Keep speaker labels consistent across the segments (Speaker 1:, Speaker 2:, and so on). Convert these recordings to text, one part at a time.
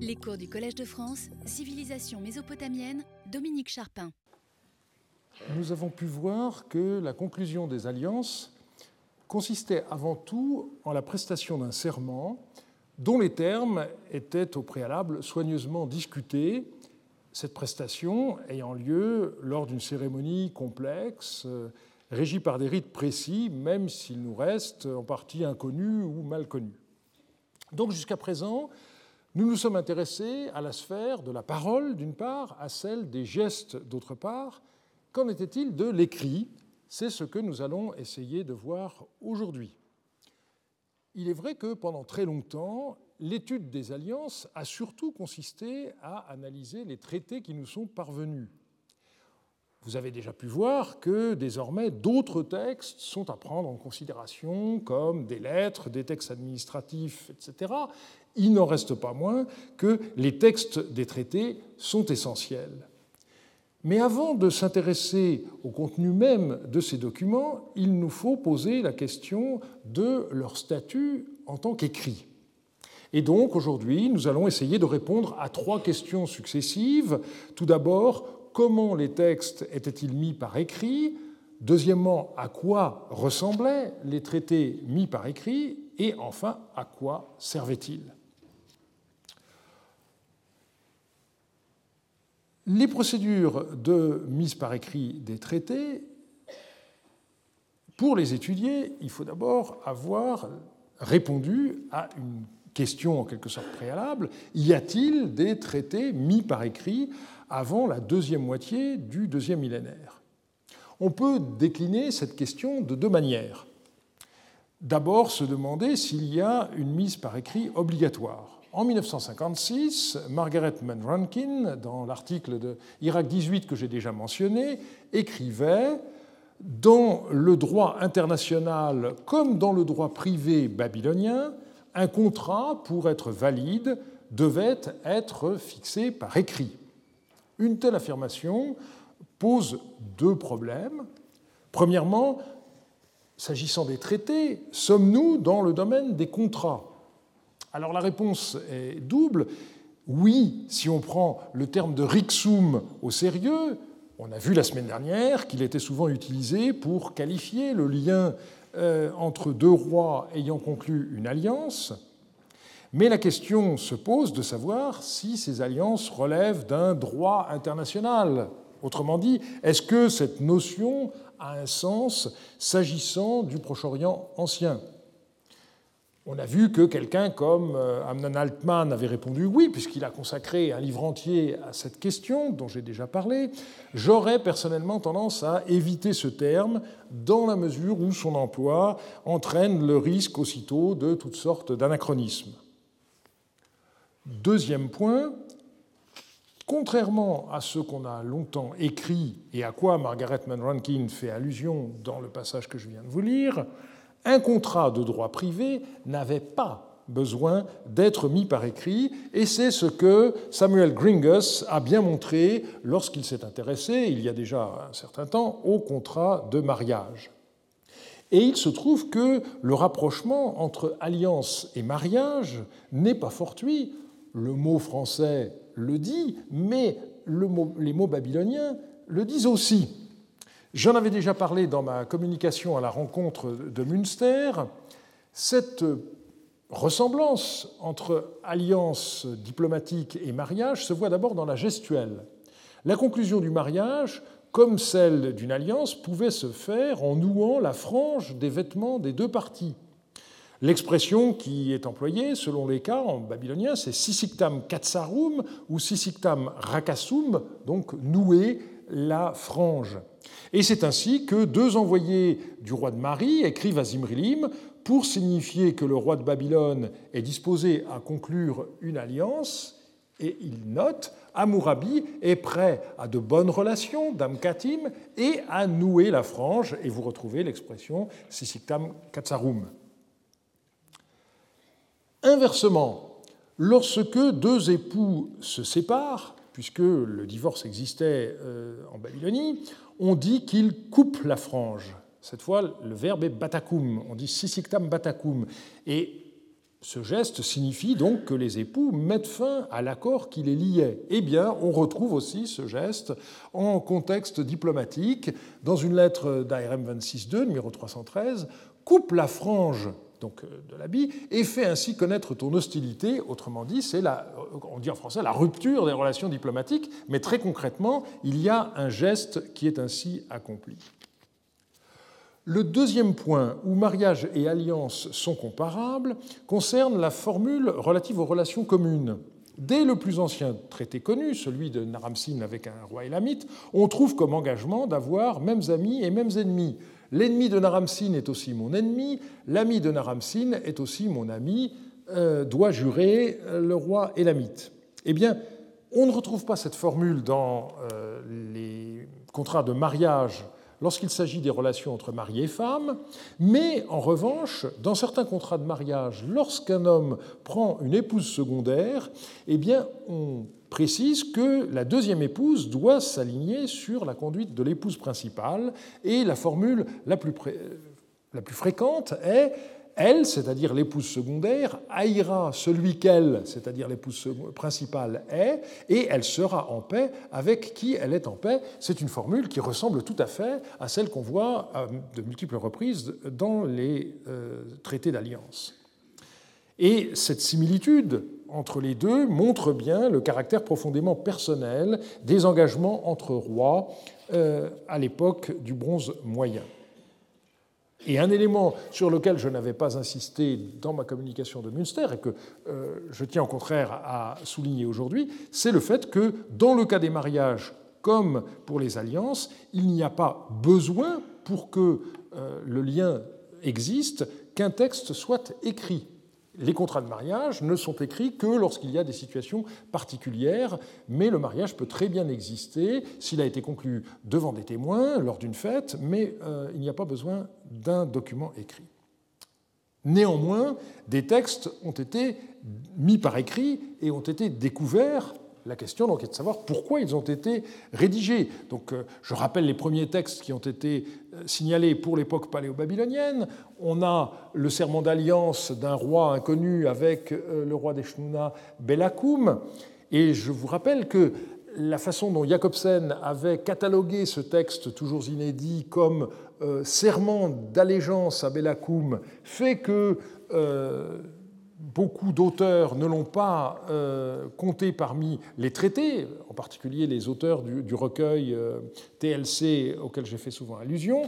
Speaker 1: Les cours du Collège de France, Civilisation mésopotamienne, Dominique Charpin.
Speaker 2: Nous avons pu voir que la conclusion des alliances consistait avant tout en la prestation d'un serment dont les termes étaient au préalable soigneusement discutés, cette prestation ayant lieu lors d'une cérémonie complexe, euh, régie par des rites précis, même s'ils nous restent en partie inconnus ou mal connus. Donc jusqu'à présent, nous nous sommes intéressés à la sphère de la parole, d'une part, à celle des gestes, d'autre part. Qu'en était-il de l'écrit? C'est ce que nous allons essayer de voir aujourd'hui. Il est vrai que pendant très longtemps, l'étude des alliances a surtout consisté à analyser les traités qui nous sont parvenus. Vous avez déjà pu voir que désormais d'autres textes sont à prendre en considération, comme des lettres, des textes administratifs, etc. Il n'en reste pas moins que les textes des traités sont essentiels. Mais avant de s'intéresser au contenu même de ces documents, il nous faut poser la question de leur statut en tant qu'écrit. Et donc aujourd'hui, nous allons essayer de répondre à trois questions successives. Tout d'abord, comment les textes étaient-ils mis par écrit Deuxièmement, à quoi ressemblaient les traités mis par écrit Et enfin, à quoi servaient-ils. Les procédures de mise par écrit des traités, pour les étudier, il faut d'abord avoir répondu à une question en quelque sorte préalable, y a-t-il des traités mis par écrit avant la deuxième moitié du deuxième millénaire On peut décliner cette question de deux manières. D'abord, se demander s'il y a une mise par écrit obligatoire. En 1956, Margaret Mann Rankin, dans l'article de Irak 18 que j'ai déjà mentionné, écrivait Dans le droit international comme dans le droit privé babylonien, un contrat, pour être valide, devait être fixé par écrit. Une telle affirmation pose deux problèmes. Premièrement, s'agissant des traités, sommes-nous dans le domaine des contrats? Alors la réponse est double. Oui, si on prend le terme de rixum au sérieux, on a vu la semaine dernière qu'il était souvent utilisé pour qualifier le lien euh, entre deux rois ayant conclu une alliance, mais la question se pose de savoir si ces alliances relèvent d'un droit international. Autrement dit, est-ce que cette notion a un sens s'agissant du Proche-Orient ancien? On a vu que quelqu'un comme euh, Amnon Altman avait répondu oui, puisqu'il a consacré un livre entier à cette question dont j'ai déjà parlé. J'aurais personnellement tendance à éviter ce terme dans la mesure où son emploi entraîne le risque aussitôt de toutes sortes d'anachronismes. Deuxième point, contrairement à ce qu'on a longtemps écrit et à quoi Margaret Mann fait allusion dans le passage que je viens de vous lire, un contrat de droit privé n'avait pas besoin d'être mis par écrit, et c'est ce que Samuel Gringus a bien montré lorsqu'il s'est intéressé, il y a déjà un certain temps, au contrat de mariage. Et il se trouve que le rapprochement entre alliance et mariage n'est pas fortuit. Le mot français le dit, mais les mots babyloniens le disent aussi. J'en avais déjà parlé dans ma communication à la rencontre de Münster. Cette ressemblance entre alliance diplomatique et mariage se voit d'abord dans la gestuelle. La conclusion du mariage, comme celle d'une alliance, pouvait se faire en nouant la frange des vêtements des deux parties. L'expression qui est employée, selon les cas en babylonien, c'est sisiktam katsarum ou sisiktam rakasum, donc nouer la frange. Et c'est ainsi que deux envoyés du roi de Marie écrivent à Zimrilim pour signifier que le roi de Babylone est disposé à conclure une alliance, et il note Amourabi est prêt à de bonnes relations, d'Amkatim, et à nouer la frange, et vous retrouvez l'expression Sisiktam Katsarum. Inversement, lorsque deux époux se séparent, puisque le divorce existait euh, en Babylonie, on dit qu'il coupe la frange. Cette fois, le verbe est batakum. On dit sisiktam batakum. Et Ce geste signifie donc que les époux mettent fin à l'accord qui les liait. Eh bien, on retrouve aussi ce geste en contexte diplomatique. Dans une lettre d'ARM 26.2, numéro 313, coupe la frange donc, euh, de l'habit et fait ainsi connaître ton hostilité. Autrement dit, c'est la, on dit en français la rupture des relations diplomatiques, mais très concrètement, il y a un geste qui est ainsi accompli. Le deuxième point où mariage et alliance sont comparables concerne la formule relative aux relations communes. Dès le plus ancien traité connu, celui de Naramsin avec un roi élamite, on trouve comme engagement d'avoir mêmes amis et mêmes ennemis. L'ennemi de Naramsin est aussi mon ennemi, l'ami de Naramsin est aussi mon ami, euh, doit jurer le roi élamite. Eh bien, on ne retrouve pas cette formule dans euh, les contrats de mariage lorsqu'il s'agit des relations entre mari et femme, mais en revanche, dans certains contrats de mariage, lorsqu'un homme prend une épouse secondaire, eh bien, on précise que la deuxième épouse doit s'aligner sur la conduite de l'épouse principale, et la formule la plus, la plus fréquente est elle, c'est-à-dire l'épouse secondaire, haïra celui qu'elle, c'est-à-dire l'épouse principale, est, et elle sera en paix avec qui elle est en paix. C'est une formule qui ressemble tout à fait à celle qu'on voit à de multiples reprises dans les euh, traités d'alliance. Et cette similitude entre les deux montre bien le caractère profondément personnel des engagements entre rois euh, à l'époque du bronze moyen. Et un élément sur lequel je n'avais pas insisté dans ma communication de Münster et que euh, je tiens au contraire à souligner aujourd'hui, c'est le fait que dans le cas des mariages comme pour les alliances, il n'y a pas besoin pour que euh, le lien existe qu'un texte soit écrit les contrats de mariage ne sont écrits que lorsqu'il y a des situations particulières, mais le mariage peut très bien exister s'il a été conclu devant des témoins lors d'une fête, mais euh, il n'y a pas besoin d'un document écrit. Néanmoins, des textes ont été mis par écrit et ont été découverts la question donc est de savoir pourquoi ils ont été rédigés. Donc, euh, je rappelle les premiers textes qui ont été euh, signalés pour l'époque paléo-babylonienne. On a le serment d'alliance d'un roi inconnu avec euh, le roi d'Eshnouna, Belakoum. Et je vous rappelle que la façon dont Jacobsen avait catalogué ce texte toujours inédit comme serment d'allégeance à Belakoum fait que beaucoup d'auteurs ne l'ont pas euh, compté parmi les traités, en particulier les auteurs du, recueil euh, TLC auquel j'ai fait souvent allusion,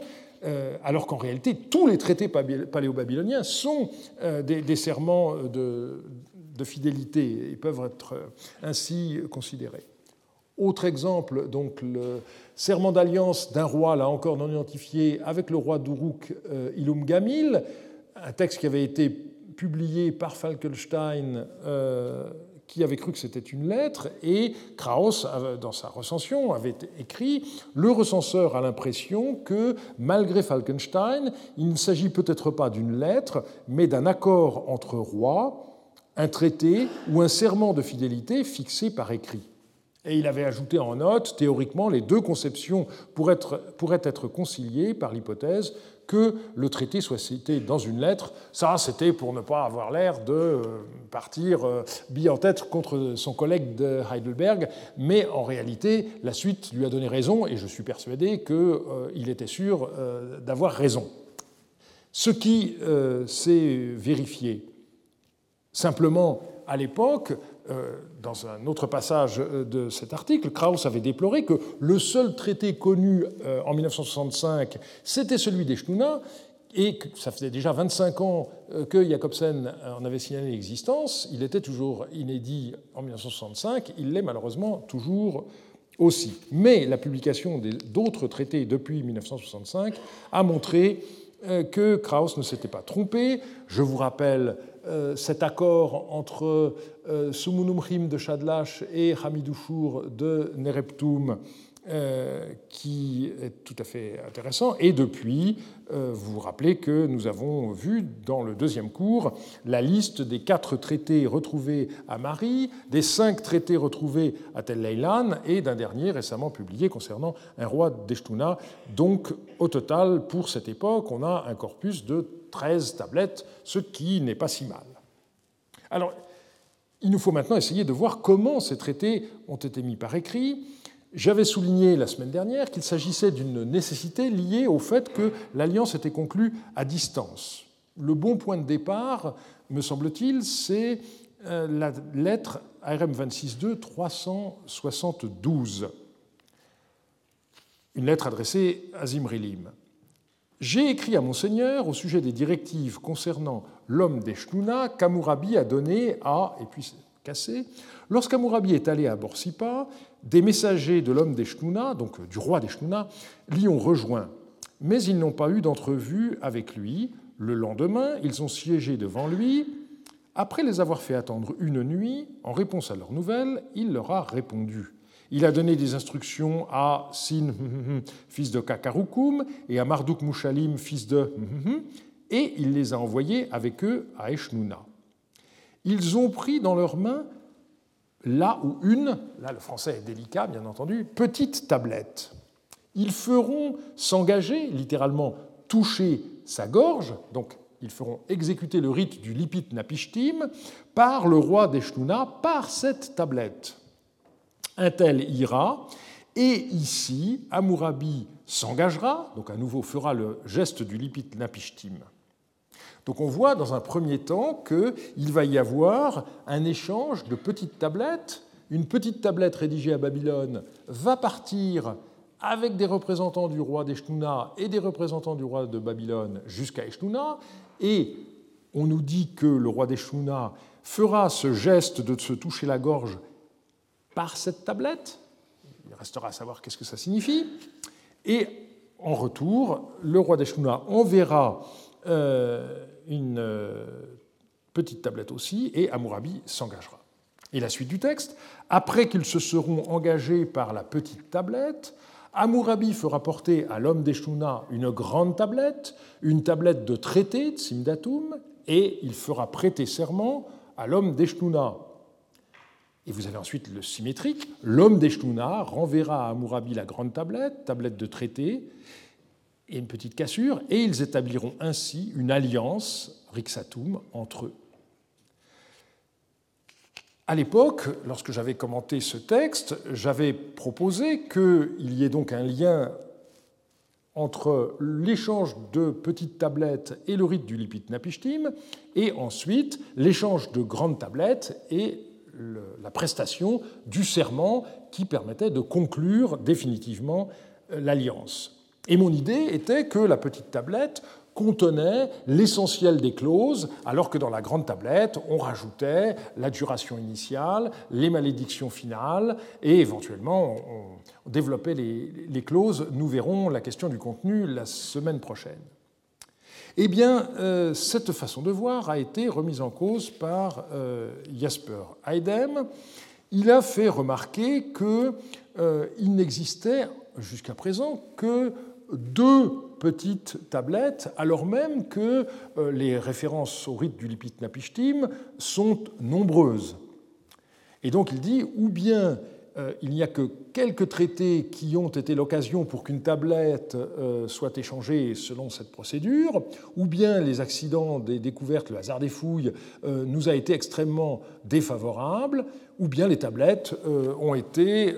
Speaker 2: euh, alors qu'en réalité, tous les traités paléo-babyloniens sont des, serments de, fidélité et peuvent être ainsi considérés. Autre exemple, donc le serment d'alliance d'un roi, là encore non identifié, avec le roi d'Uruk Ilum Gamil, un texte qui avait été publié par Falkenstein euh, qui avait cru que c'était une lettre, et Krauss, dans sa recension, avait écrit Le recenseur a l'impression que, malgré Falkenstein, il ne s'agit peut-être pas d'une lettre, mais d'un accord entre rois, un traité ou un serment de fidélité fixé par écrit. Et il avait ajouté en note, théoriquement, les deux conceptions pourraient être conciliées par l'hypothèse que le traité soit cité dans une lettre. Ça, c'était pour ne pas avoir l'air de euh, partir euh, bille en tête contre son collègue de Heidelberg, mais en réalité, la suite lui a donné raison, et je suis persuadé qu'il euh, était sûr d'avoir raison. Ce qui s'est vérifié simplement à l'époque, dans un autre passage euh, de cet article, Krauss avait déploré que le seul traité connu euh, en 1965, c'était celui d'Eschnuna, et que ça faisait déjà 25 ans que Jacobsen en avait signalé l'existence, il était toujours inédit en 1965, il l'est malheureusement toujours aussi. Mais la publication d'autres traités depuis 1965 a montré que Krauss ne s'était pas trompé. Je vous rappelle euh, cet accord entre euh, Sumunumrim de Shadlash et Hamidouchour de Nereptum, euh, qui est tout à fait intéressant. Et depuis, vous vous rappelez que nous avons vu dans le deuxième cours la liste des quatre traités retrouvés à Marie, des cinq traités retrouvés à Tel Leilan et d'un dernier récemment publié concernant un roi d'Eshtuna. Donc, au total, pour cette époque, on a un corpus de 13 tablettes, ce qui n'est pas si mal. Alors, il nous faut maintenant essayer de voir comment ces traités ont été mis par écrit. J'avais souligné la semaine dernière qu'il s'agissait d'une nécessité liée au fait que l'alliance était conclue à distance. Le bon point de départ, me semble-t-il, c'est euh, la lettre ARM 26.2 372, une lettre adressée à Zimrilim. J'ai écrit à Monseigneur au sujet des directives concernant l'homme des Shnuna qu'Amourabi a donné à, et puis cassé, lorsqu'Amourabi est allé à Borsipa, des messagers de l'homme des Shnuna, donc du roi des Shnuna, l'y ont rejoint. Mais ils n'ont pas eu d'entrevue avec lui. Le lendemain, ils ont siégé devant lui. Après les avoir fait attendre une nuit, en réponse à leurs nouvelles, il leur a répondu. Il a donné des instructions à Sin, fils de Kakarukum, et à Marduk Mushalim, fils de et il les a envoyés avec eux à Eshnouna. Ils ont pris dans leurs mains là où une, là le français est délicat bien entendu, petite tablette. Ils feront s'engager, littéralement toucher sa gorge, donc ils feront exécuter le rite du Lipit Napishtim par le roi d'Eshnouna par cette tablette. Un tel ira, et ici, Amourabi s'engagera, donc à nouveau fera le geste du Lipit Napishtim. Donc on voit dans un premier temps qu'il va y avoir un échange de petites tablettes. Une petite tablette rédigée à Babylone va partir avec des représentants du roi d'Eshnouna et des représentants du roi de Babylone jusqu'à Eshnouna. Et on nous dit que le roi d'Eshnouna fera ce geste de se toucher la gorge par cette tablette. Il restera à savoir qu'est-ce que ça signifie. Et en retour, le roi d'Eshnouna enverra euh, une euh, petite tablette aussi, et Amourabi s'engagera. Et la suite du texte, après qu'ils se seront engagés par la petite tablette, Amourabi fera porter à l'homme d'Eshnouna une grande tablette, une tablette de traité, de Simdatum, et il fera prêter serment à l'homme d'Eshnouna. Et vous avez ensuite le symétrique. L'homme d'Eshnouna renverra à Amourabi la grande tablette, tablette de traité, et une petite cassure, et ils établiront ainsi une alliance, Rixatum, entre eux. À l'époque, lorsque j'avais commenté ce texte, j'avais proposé qu'il y ait donc un lien entre l'échange de petites tablettes et le rite du Lipit Napishtim, et ensuite l'échange de grandes tablettes et la prestation du serment qui permettait de conclure définitivement l'alliance. Et mon idée était que la petite tablette contenait l'essentiel des clauses, alors que dans la grande tablette, on rajoutait la duration initiale, les malédictions finales, et éventuellement on développait les, clauses. Nous verrons la question du contenu la semaine prochaine. Eh bien, euh, cette façon de voir a été remise en cause par euh, Jasper Heidem. Il a fait remarquer qu'il euh, n'existait jusqu'à présent que deux petites tablettes, alors même que les références au rite du Lipit Napishtim sont nombreuses. Et donc il dit, ou bien il n'y a que quelques traités qui ont été l'occasion pour qu'une tablette euh, soit échangée selon cette procédure, ou bien les accidents des découvertes, le hasard des fouilles, nous a été extrêmement défavorable, ou bien les tablettes ont été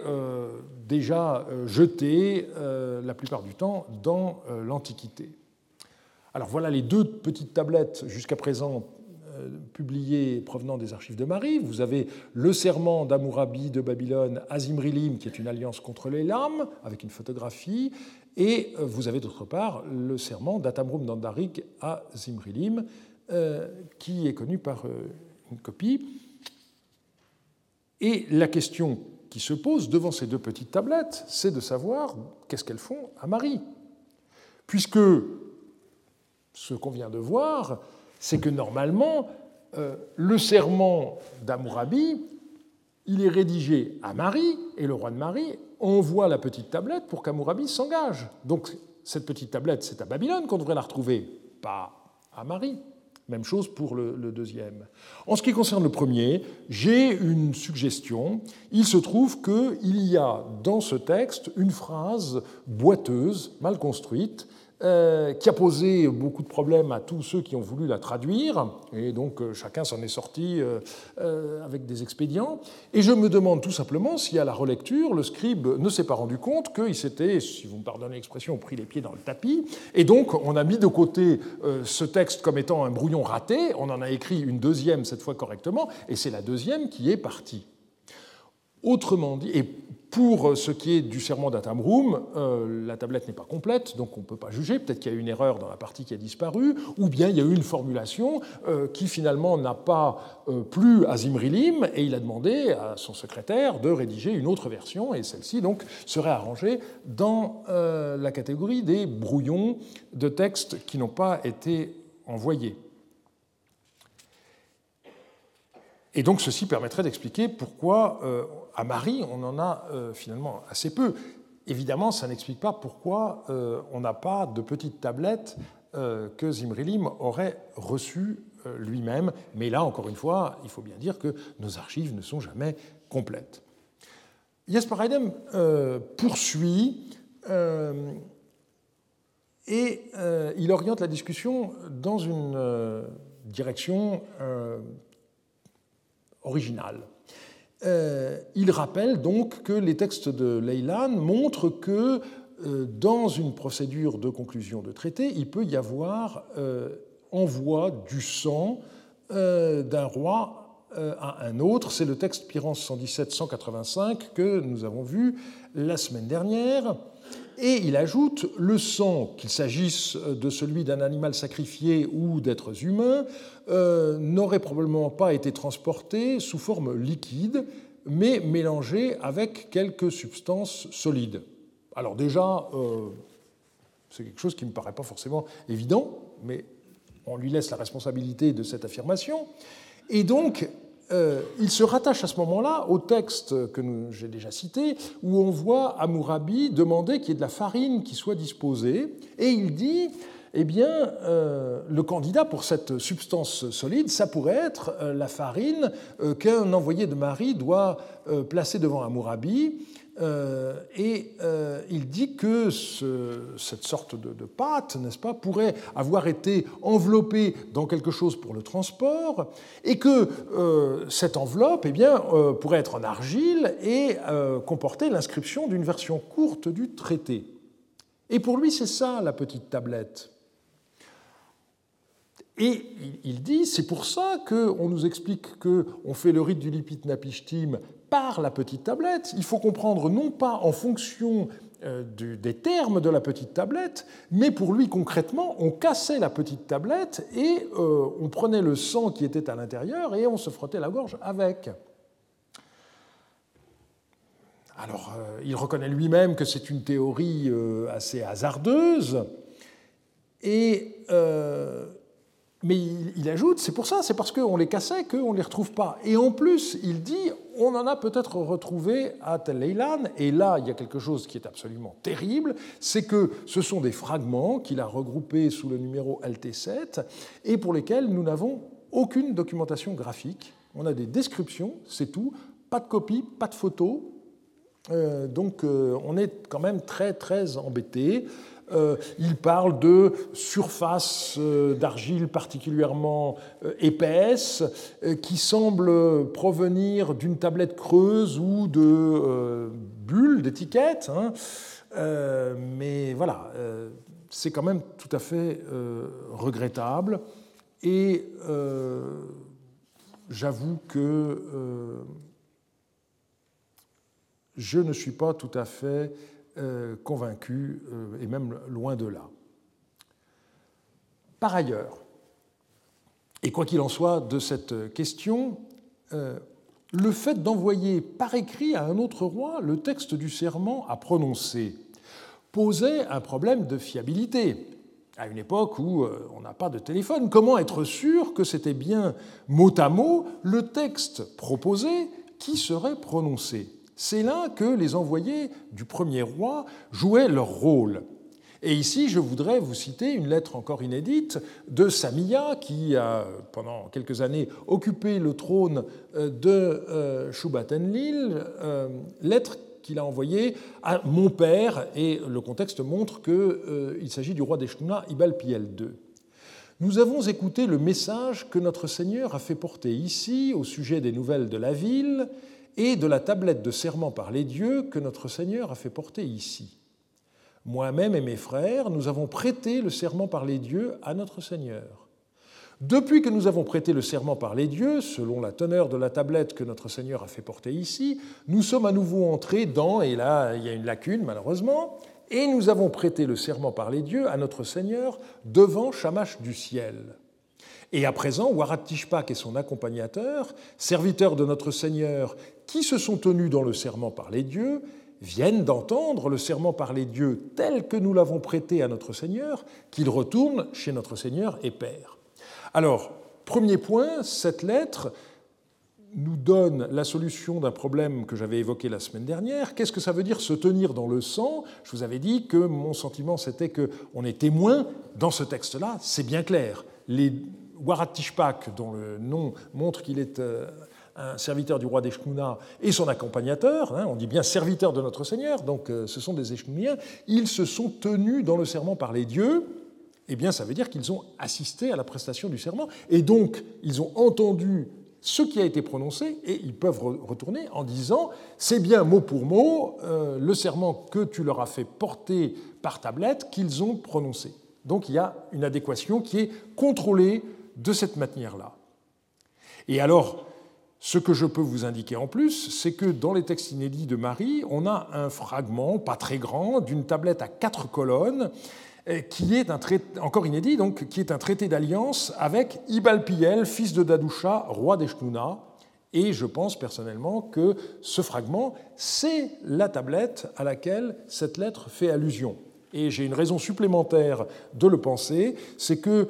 Speaker 2: déjà euh, euh, la plupart du temps dans euh, l'Antiquité. Alors voilà les deux petites tablettes jusqu'à présent publiées provenant des archives de Marie. Vous avez le serment d'Amourabi de Babylone à Zimrilim, qui est une alliance contre les lames, avec une photographie, et vous avez d'autre part le serment d'Atamrum d'Andarik à Zimrilim, qui est connu par une copie. Et la question qui se pose devant ces deux petites tablettes, c'est de savoir qu'est-ce qu'elles font à Marie. Puisque ce qu'on vient de voir, c'est que normalement, euh, le serment d'Amourabi, il est rédigé à Marie, et le roi de Marie envoie la petite tablette pour qu'Amourabi s'engage. Donc cette petite tablette, c'est à Babylone qu'on devrait la retrouver, pas à Marie. Même chose pour le, deuxième. En ce qui concerne le premier, j'ai une suggestion. Il se trouve qu'il y a dans ce texte une phrase boiteuse, mal construite, euh, qui a posé beaucoup de problèmes à tous ceux qui ont voulu la traduire, et donc euh, chacun s'en est sorti euh, avec des expédients. Et je me demande tout simplement si à la relecture, le scribe ne s'est pas rendu compte qu'il s'était, si vous me pardonnez l'expression, pris les pieds dans le tapis, et donc on a mis de côté ce texte comme étant un brouillon raté, on en a écrit une deuxième cette fois correctement, et c'est la deuxième qui est partie. Autrement dit, pour ce qui est du serment d'Atamroum, euh, la tablette n'est pas complète, donc on ne peut pas juger. Peut-être qu'il y a une erreur dans la partie qui a disparu, ou bien il y a eu une formulation euh, qui finalement n'a pas euh, plu à Zimrilim, et il a demandé à son secrétaire de rédiger une autre version, et celle-ci donc serait arrangée dans la catégorie des brouillons de textes qui n'ont pas été envoyés. Et donc ceci permettrait d'expliquer pourquoi euh, à Marie on en a euh, finalement assez peu. Évidemment, ça n'explique pas pourquoi euh, on n'a pas de petites tablettes que Zimrilim aurait reçues lui-même. Mais là, encore une fois, il faut bien dire que nos archives ne sont jamais complètes. Jesper Heidem poursuit et il oriente la discussion dans une direction original. Euh, il rappelle donc que les textes de Leyland montrent que euh, dans une procédure de conclusion de traité, il peut y avoir euh, envoi du sang d'un roi à un autre. C'est le texte Pirance 117-185 que nous avons vu la semaine dernière. Et il ajoute le sang, qu'il s'agisse de celui d'un animal sacrifié ou d'êtres humains, euh, n'aurait probablement pas été transporté sous forme liquide, mais mélangé avec quelques substances solides. Alors déjà, euh, c'est quelque chose qui ne me paraît pas forcément évident, mais on lui laisse la responsabilité de cette affirmation. Et donc, euh, il se rattache à ce moment-là au texte que j'ai déjà cité, où on voit Amourabi demander qu'il y ait de la farine qui soit disposée, et il dit, eh bien, euh, le candidat pour cette substance solide, ça pourrait être euh, la farine qu'un envoyé de Marie doit placer devant Amourabi euh, et euh, il dit que cette sorte de, pâte, n'est-ce pas, pourrait avoir été enveloppée dans quelque chose pour le transport, et que euh, cette enveloppe eh bien, pourrait être en argile et comporter l'inscription d'une version courte du traité. Et pour lui, c'est ça la petite tablette. Et il dit, c'est pour ça qu'on nous explique qu'on fait le rite du lipit napishtim par la petite tablette. Il faut comprendre non pas en fonction euh, des termes de la petite tablette, mais pour lui concrètement, on cassait la petite tablette et euh, on prenait le sang qui était à l'intérieur et on se frottait la gorge avec. Alors, euh, il reconnaît lui-même que c'est une théorie assez hasardeuse, et mais il, ajoute, c'est pour ça, c'est parce qu'on les cassait qu'on ne les retrouve pas. Et en plus, il dit, on en a peut-être retrouvé à Tel Leilan, et là, il y a quelque chose qui est absolument terrible, c'est que ce sont des fragments qu'il a regroupés sous le numéro LT7, et pour lesquels nous n'avons aucune documentation graphique. On a des descriptions, c'est tout, pas de copie, pas de photos. Euh, donc euh, on est quand même très très embêté. Euh, il parle de surface euh, d'argile particulièrement euh, épaisse qui semble provenir d'une tablette creuse ou de bulles, d'étiquettes. Hein. mais voilà, c'est quand même tout à fait regrettable. Et j'avoue que je ne suis pas tout à fait convaincu, euh, et même loin de là. Par ailleurs, et quoi qu'il en soit de cette question, euh, le fait d'envoyer par écrit à un autre roi le texte du serment à prononcer posait un problème de fiabilité. À une époque où on n'a pas de téléphone, comment être sûr que c'était bien mot à mot le texte proposé qui serait prononcé? C'est là que les envoyés du premier roi jouaient leur rôle. Et ici, je voudrais vous citer une lettre encore inédite de Samia, qui a pendant quelques années occupé le trône euh, de euh, Shubatenlil, euh, lettre qu'il a envoyé à mon père, et le contexte montre qu'il s'agit du roi d'Eshnouna, Ibal Piel II. Nous avons écouté le message que notre Seigneur a fait porter ici au sujet des nouvelles de la ville et de la tablette de serment par les dieux que notre Seigneur a fait porter ici. Moi-même et mes frères, nous avons prêté le serment par les dieux à notre Seigneur. Depuis que nous avons prêté le serment par les dieux, selon la teneur de la tablette que notre Seigneur a fait porter ici, nous sommes à nouveau entrés dans, et là il y a une lacune malheureusement, et nous avons prêté le serment par les dieux à notre Seigneur devant Shamash du ciel. Et à présent, Warat Tishpak et son accompagnateur, serviteurs de notre Seigneur, qui se sont tenus dans le serment par les dieux, viennent d'entendre le serment par les dieux tel que nous l'avons prêté à notre Seigneur, qu'ils retournent chez notre Seigneur et Père. Alors, premier point, cette lettre nous donne la solution d'un problème que j'avais évoqué la semaine dernière. Qu'est-ce que ça veut dire se tenir dans le sang? Je vous avais dit que mon sentiment c'était qu'on est témoin dans ce texte-là, c'est bien clair. Warat Tishpak, dont le nom montre qu'il est euh, un serviteur du roi d'Eshnouna et son accompagnateur, hein, on dit bien serviteur de notre Seigneur, donc euh, ce sont des Eshnouniens, ils se sont tenus dans le serment par les dieux, eh bien ça veut dire qu'ils ont assisté à la prestation du serment, et donc ils ont entendu ce qui a été prononcé, et ils peuvent retourner en disant, c'est bien mot pour mot euh, le serment que tu leur as fait porter par tablette qu'ils ont prononcé. Donc il y a une adéquation qui est contrôlée de cette manière-là. Et alors, ce que je peux vous indiquer en plus, c'est que dans les textes inédits de Marie, on a un fragment, pas très grand, d'une tablette à quatre colonnes, euh, qui est un traité, encore inédit, donc, qui est un traité d'alliance avec Ibalpiel, fils de Dadoucha, roi d'Eshnouna. Et je pense personnellement que ce fragment, c'est la tablette à laquelle cette lettre fait allusion. Et j'ai une raison supplémentaire de le penser, c'est que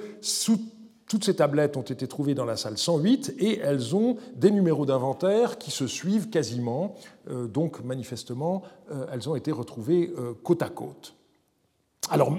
Speaker 2: toutes ces tablettes ont été trouvées dans la salle 108 et elles ont des numéros d'inventaire qui se suivent quasiment. Euh, donc manifestement, euh, elles ont été retrouvées côte à côte. Alors,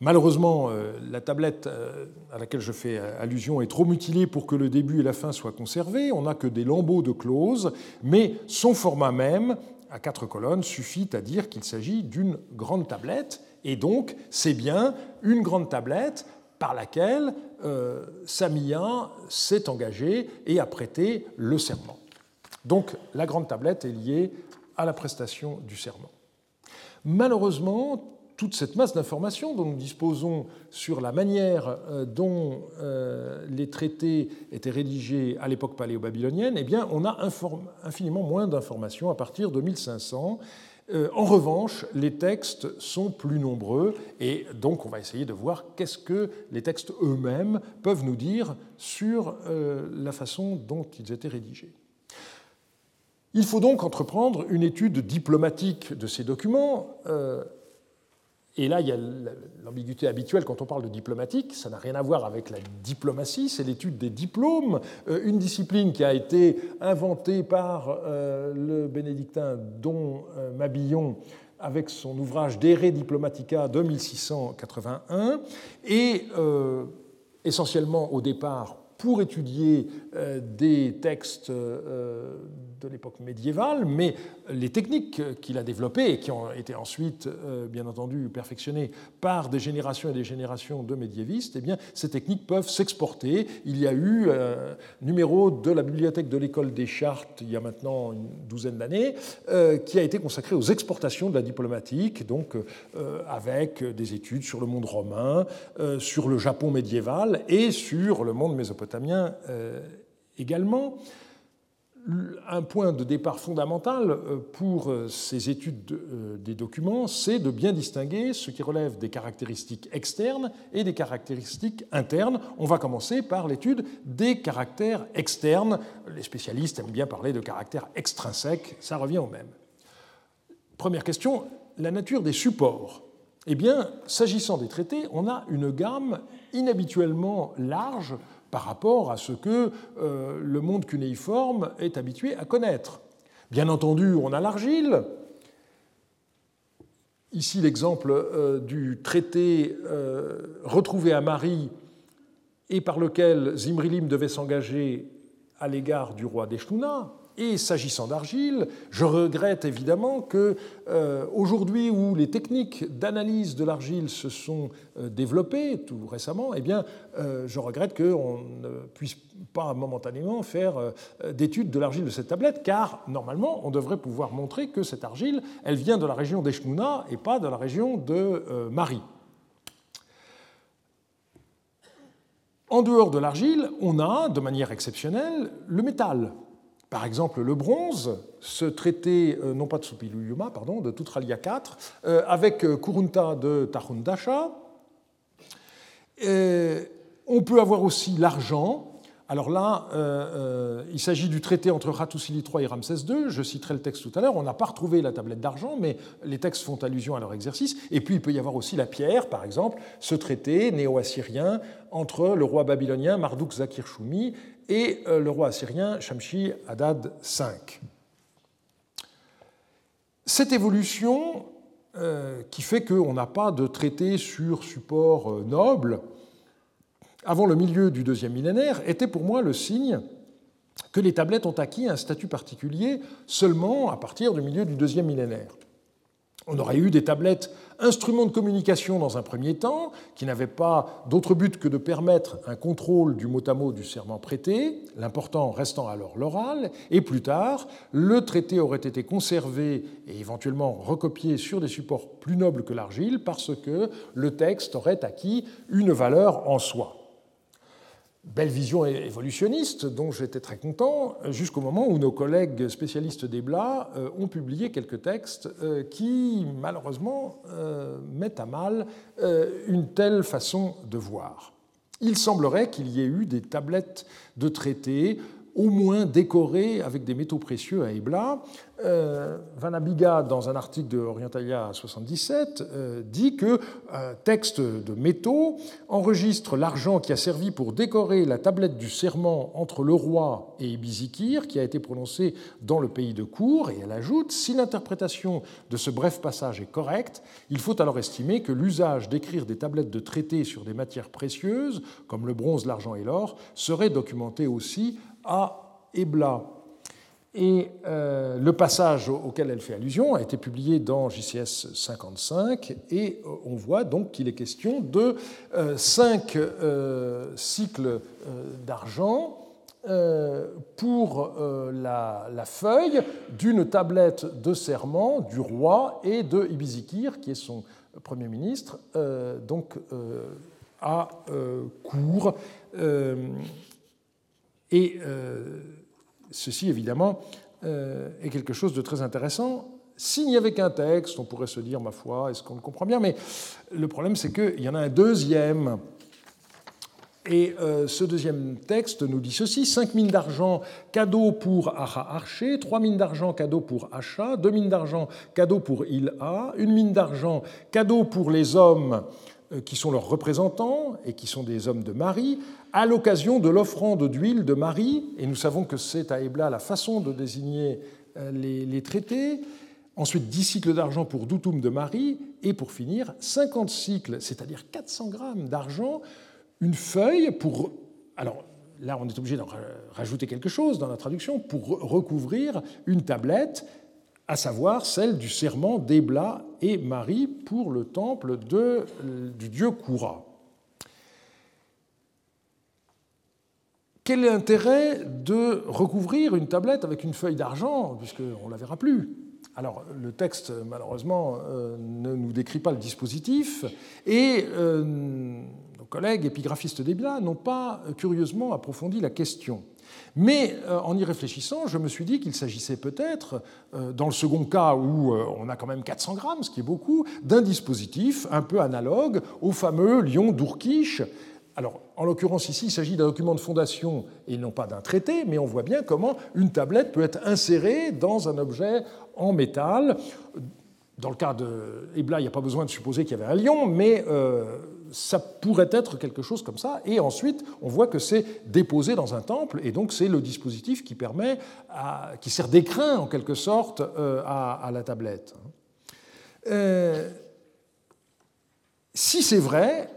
Speaker 2: malheureusement, euh, la tablette euh, à laquelle je fais allusion est trop mutilée pour que le début et la fin soient conservés. On n'a que des lambeaux de clauses, mais son format même, à quatre colonnes, suffit à dire qu'il s'agit d'une grande tablette. Et donc, c'est bien une grande tablette par laquelle euh, s'est engagé et a prêté le serment. Donc, la grande tablette est liée à la prestation du serment. Malheureusement, toute cette masse d'informations dont nous disposons sur la manière euh, dont euh, les traités étaient rédigés à l'époque paléo-babylonienne, eh on a infiniment moins d'informations à partir de 1500. Euh, en revanche, les textes sont plus nombreux et donc on va essayer de voir qu'est-ce que les textes eux-mêmes peuvent nous dire sur la façon dont ils étaient rédigés. Il faut donc entreprendre une étude diplomatique de ces documents et là, il y a l'ambiguïté habituelle quand on parle de diplomatique, ça n'a rien à voir avec la diplomatie, c'est l'étude des diplômes, euh, une discipline qui a été inventée par euh, le bénédictin Don euh, Mabillon avec son ouvrage De Diplomatica de 1681, et essentiellement au départ pour étudier des textes de l'époque médiévale, mais les techniques qu'il a développées et qui ont été ensuite, euh, bien entendu, perfectionnées par des générations et des générations de médiévistes, eh bien, ces techniques peuvent s'exporter. Il y a eu un euh, numéro de la bibliothèque de l'école des chartes, il y a maintenant une douzaine d'années, euh, qui a été consacré aux exportations de la diplomatique, donc avec des études sur le monde romain, sur le Japon médiéval et sur le monde mésopotamien également un point de départ fondamental euh, pour euh, ces études euh, des documents, c'est de bien distinguer ce qui relève des caractéristiques externes et des caractéristiques internes. On va commencer par l'étude des caractères externes. Les spécialistes aiment bien parler de caractères extrinsèques, ça revient au même. Première question, la nature des supports. Eh bien, s'agissant des traités, on a une gamme inhabituellement large par rapport à ce que euh, le monde cunéiforme est habitué à connaître. Bien entendu, on a l'argile. Ici l'exemple euh, du traité euh, retrouvé à Marie et par lequel Zimrilim devait s'engager à l'égard du roi d'Eshnouna. Et s'agissant d'argile, je regrette évidemment que euh, aujourd'hui où les techniques d'analyse de l'argile se sont euh, développées tout récemment, eh bien, euh, je regrette qu'on ne puisse pas momentanément faire d'études de l'argile de cette tablette, car normalement, on devrait pouvoir montrer que cette argile, elle vient de la région d'Eshnouna et pas de la région de Marie. En dehors de l'argile, on a, de manière exceptionnelle, le métal. Par exemple, le bronze, ce traité, euh, non pas de Supiluyuma, pardon, de Tutralia IV, euh, avec euh, Kurunta de Tahundasha. On peut avoir aussi l'argent, alors là, il s'agit du traité entre Ratusili III et Ramsès II. Je citerai le texte tout à l'heure. On n'a pas retrouvé la tablette d'argent, mais les textes font allusion à leur exercice. Et puis, il peut y avoir aussi la pierre, par exemple, ce traité néo-assyrien entre le roi babylonien Marduk Zakir Shumi et euh, le roi assyrien Shamshi Adad V. Cette évolution qui fait qu'on n'a pas de traité sur support noble, avant le milieu du deuxième millénaire était pour moi le signe que les tablettes ont acquis un statut particulier seulement à partir du milieu du deuxième millénaire. On aurait eu des tablettes instruments de communication dans un premier temps, qui n'avaient pas d'autre but que de permettre un contrôle du mot à mot du serment prêté, l'important restant alors l'oral, et plus tard, le traité aurait été conservé et éventuellement recopié sur des supports plus nobles que l'argile, parce que le texte aurait acquis une valeur en soi. Belle vision évolutionniste dont j'étais très content, jusqu'au moment où nos collègues spécialistes des Blas euh, ont publié quelques textes euh, qui, malheureusement, euh, mettent à mal une telle façon de voir. Il semblerait qu'il y ait eu des tablettes de traités au moins décoré avec des métaux précieux à Ebla. Euh, Van dans un article de Orientalia 77, euh, dit que un texte de métaux enregistre l'argent qui a servi pour décorer la tablette du serment entre le roi et Ibizikir, qui a été prononcé dans le pays de Cour, et elle ajoute si l'interprétation de ce bref passage est correcte, il faut alors estimer que l'usage d'écrire des tablettes de traités sur des matières précieuses, comme le bronze, l'argent et l'or, serait documenté aussi à Ebla. Et euh, le passage auquel elle fait allusion a été publié dans JCS 55 et euh, on voit donc qu'il est question de euh, cinq cycles d'argent pour la, la, feuille d'une tablette de serment du roi et de Ibizikir, qui est son premier ministre, donc à court. Et euh, ceci, évidemment, euh, est quelque chose de très intéressant. S'il n'y avait qu'un texte, on pourrait se dire, ma foi, est-ce qu'on le comprend bien? Mais le problème, c'est qu'il y en a un deuxième. Et euh, ce deuxième texte nous dit ceci. 5 mines d'argent, cadeau pour Aha Arché, 3 mines d'argent, cadeau pour Acha, 2 mines d'argent, cadeau pour Il-A, une mine d'argent, cadeau pour les hommes qui sont leurs représentants et qui sont des hommes de Marie, à l'occasion de l'offrande d'huile de Marie, et nous savons que c'est à Ebla la façon de désigner euh, les, traités, ensuite 10 cycles d'argent pour Doutoum de Marie, et pour finir 50 cycles, c'est-à-dire 400 grammes d'argent, une feuille pour... Alors là, on est obligé de rajouter quelque chose dans la traduction, pour recouvrir une tablette, à savoir celle du serment d'Ebla et Marie pour le temple de, du dieu Koura. Quel est l'intérêt de recouvrir une tablette avec une feuille d'argent, puisqu'on ne la verra plus? Alors, le texte, malheureusement, euh, ne nous décrit pas le dispositif, et euh, nos collègues épigraphistes d'Ebla n'ont pas, curieusement, approfondi la question. Mais euh, en y réfléchissant, je me suis dit qu'il s'agissait peut-être, dans le second cas où on a quand même 400 grammes, ce qui est beaucoup, d'un dispositif un peu analogue au fameux lion d'Urkish, alors, en l'occurrence ici, il s'agit d'un document de fondation et non pas d'un traité, mais on voit bien comment une tablette peut être insérée dans un objet en métal. Dans le cas de Ebla, il n'y a pas besoin de supposer qu'il y avait un lion, mais euh, ça pourrait être quelque chose comme ça. Et ensuite, on voit que c'est déposé dans un temple, et donc c'est le dispositif qui permet, qui sert d'écrin en quelque sorte euh, à, la tablette. Euh, si c'est vrai,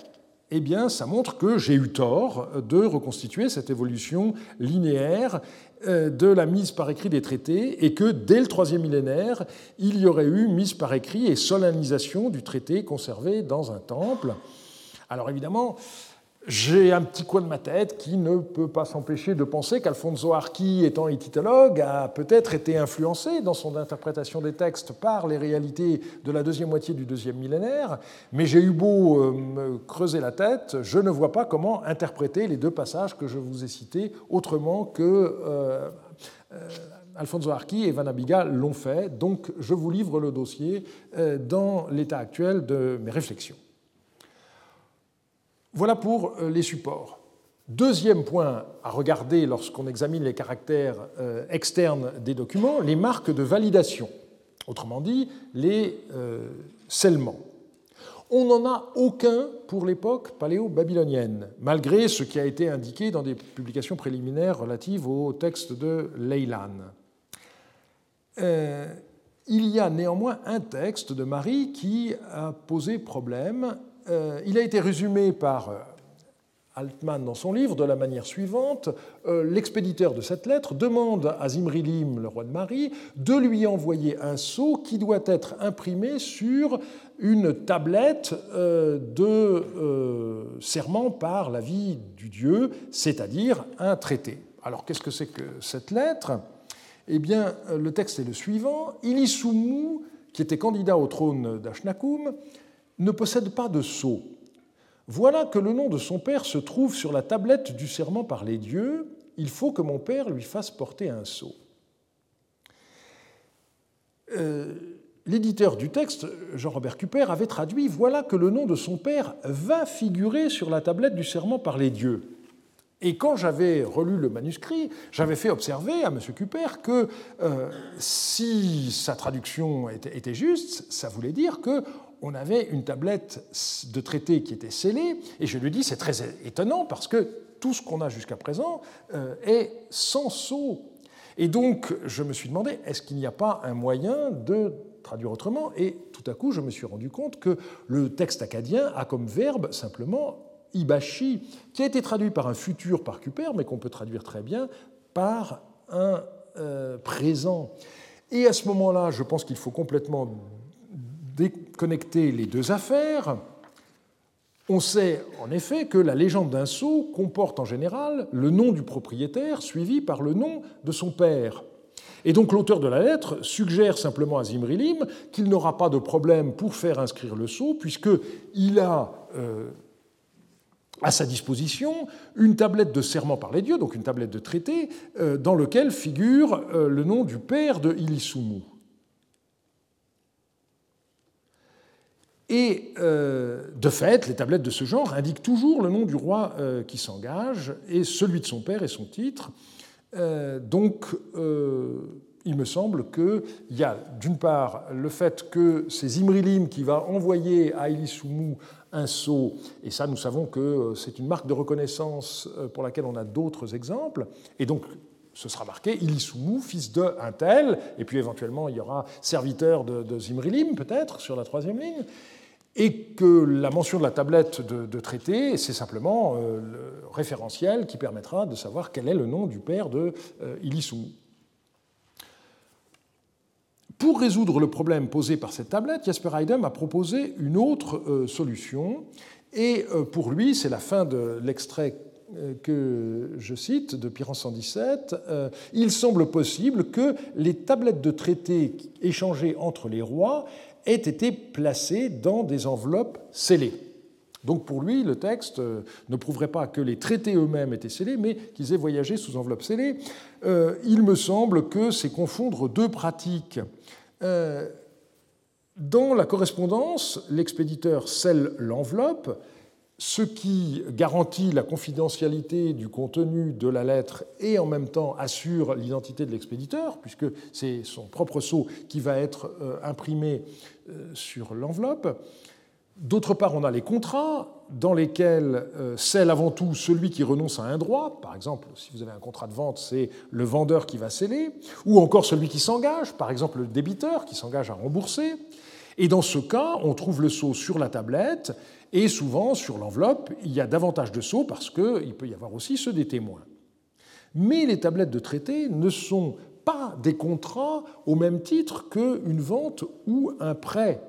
Speaker 2: eh bien, ça montre que j'ai eu tort de reconstituer cette évolution linéaire euh, de la mise par écrit des traités et que dès le troisième millénaire, il y aurait eu mise par écrit et solennisation du traité conservé dans un temple. Alors évidemment, j'ai un petit coin de ma tête qui ne peut pas s'empêcher de penser qu'Alfonso Archi, étant éthytologue, a peut-être été influencé dans son interprétation des textes par les réalités de la deuxième moitié du deuxième millénaire, mais j'ai eu beau euh, me creuser la tête, je ne vois pas comment interpréter les deux passages que je vous ai cités autrement que euh, euh, Alfonso Archi et Van Abiga l'ont fait, donc je vous livre le dossier dans l'état actuel de mes réflexions. Voilà pour euh, les supports. Deuxième point à regarder lorsqu'on examine les caractères euh, externes des documents, les marques de validation, autrement dit les euh, scellements. On n'en a aucun pour l'époque paléo-babylonienne, malgré ce qui a été indiqué dans des publications préliminaires relatives au texte de Leylan. il y a néanmoins un texte de Marie qui a posé problème euh, il a été résumé par euh, Altman dans son livre de la manière suivante. Euh, l'expéditeur de cette lettre demande à Zimrilim, le roi de Marie, de lui envoyer un sceau qui doit être imprimé sur une tablette de serment par la vie du Dieu, c'est-à-dire un traité. Alors qu'est-ce que c'est que cette lettre? Eh bien, le texte est le suivant. Ilisumu, qui était candidat au trône d'Ashnakum, ne possède pas de sceau. Voilà que le nom de son père se trouve sur la tablette du serment par les dieux. Il faut que mon père lui fasse porter un sceau. Euh, l'éditeur du texte, Jean-Robert Cuper, avait traduit Voilà que le nom de son père va figurer sur la tablette du serment par les dieux. Et quand j'avais relu le manuscrit, j'avais fait observer à M. Cuper que euh, si sa traduction était, était, juste, ça voulait dire que on avait une tablette de traité qui était scellée, et je lui dis c'est très étonnant parce que tout ce qu'on a jusqu'à présent euh, est sans sceau. Et donc je me suis demandé est-ce qu'il n'y a pas un moyen de traduire autrement? Et tout à coup je me suis rendu compte que le texte acadien a comme verbe simplement ibashi, qui a été traduit par un futur par Cuper, mais qu'on peut traduire très bien par un euh, présent. Et à ce moment-là, je pense qu'il faut complètement déconnecter les deux affaires, on sait en effet que la légende d'un sceau comporte en général le nom du propriétaire suivi par le nom de son père. Et donc l'auteur de la lettre suggère simplement à Zimrilim qu'il n'aura pas de problème pour faire inscrire le sceau, puisqu'il a euh, à sa disposition une tablette de serment par les dieux, donc une tablette de traité, euh, dans lequel figure euh, le nom du père de Ilisumu. Et euh, de fait, les tablettes de ce genre indiquent toujours le nom du roi euh, qui s'engage et celui de son père et son titre. Euh, donc, il me semble qu'il y a d'une part le fait que c'est Imrilim qui va envoyer à Ilisumu un sceau, et ça nous savons que c'est une marque de reconnaissance pour laquelle on a d'autres exemples, et donc ce sera marqué Ilisumu, fils de un tel, et puis éventuellement il y aura serviteur de, de Zimrilim peut-être sur la troisième ligne et que la mention de la tablette de, traité, c'est simplement euh, le référentiel qui permettra de savoir quel est le nom du père de euh. Pour résoudre le problème posé par cette tablette, Jasper Heidem a proposé une autre euh, solution, et pour lui, c'est la fin de l'extrait que je cite de Piran 117, il semble possible que les tablettes de traité échangées entre les rois aient été placés dans des enveloppes scellées. Donc pour lui, le texte euh, ne prouverait pas que les traités eux-mêmes étaient scellés, mais qu'ils aient voyagé sous enveloppe scellée. Euh, il me semble que c'est confondre deux pratiques. Euh, dans la correspondance, l'expéditeur scelle l'enveloppe, ce qui garantit la confidentialité du contenu de la lettre et en même temps assure l'identité de l'expéditeur, puisque c'est son propre sceau qui va être imprimé euh, sur l'enveloppe. D'autre part, on a les contrats dans lesquels euh, scelle avant tout celui qui renonce à un droit. Par exemple, si vous avez un contrat de vente, c'est le vendeur qui va sceller, ou encore celui qui s'engage, par exemple le débiteur qui s'engage à rembourser. Et dans ce cas, on trouve le sceau sur la tablette, et souvent sur l'enveloppe, il y a davantage de sceaux parce qu'il peut y avoir aussi ceux des témoins. Mais les tablettes de traité ne sont pas des contrats au même titre qu'une vente ou un prêt.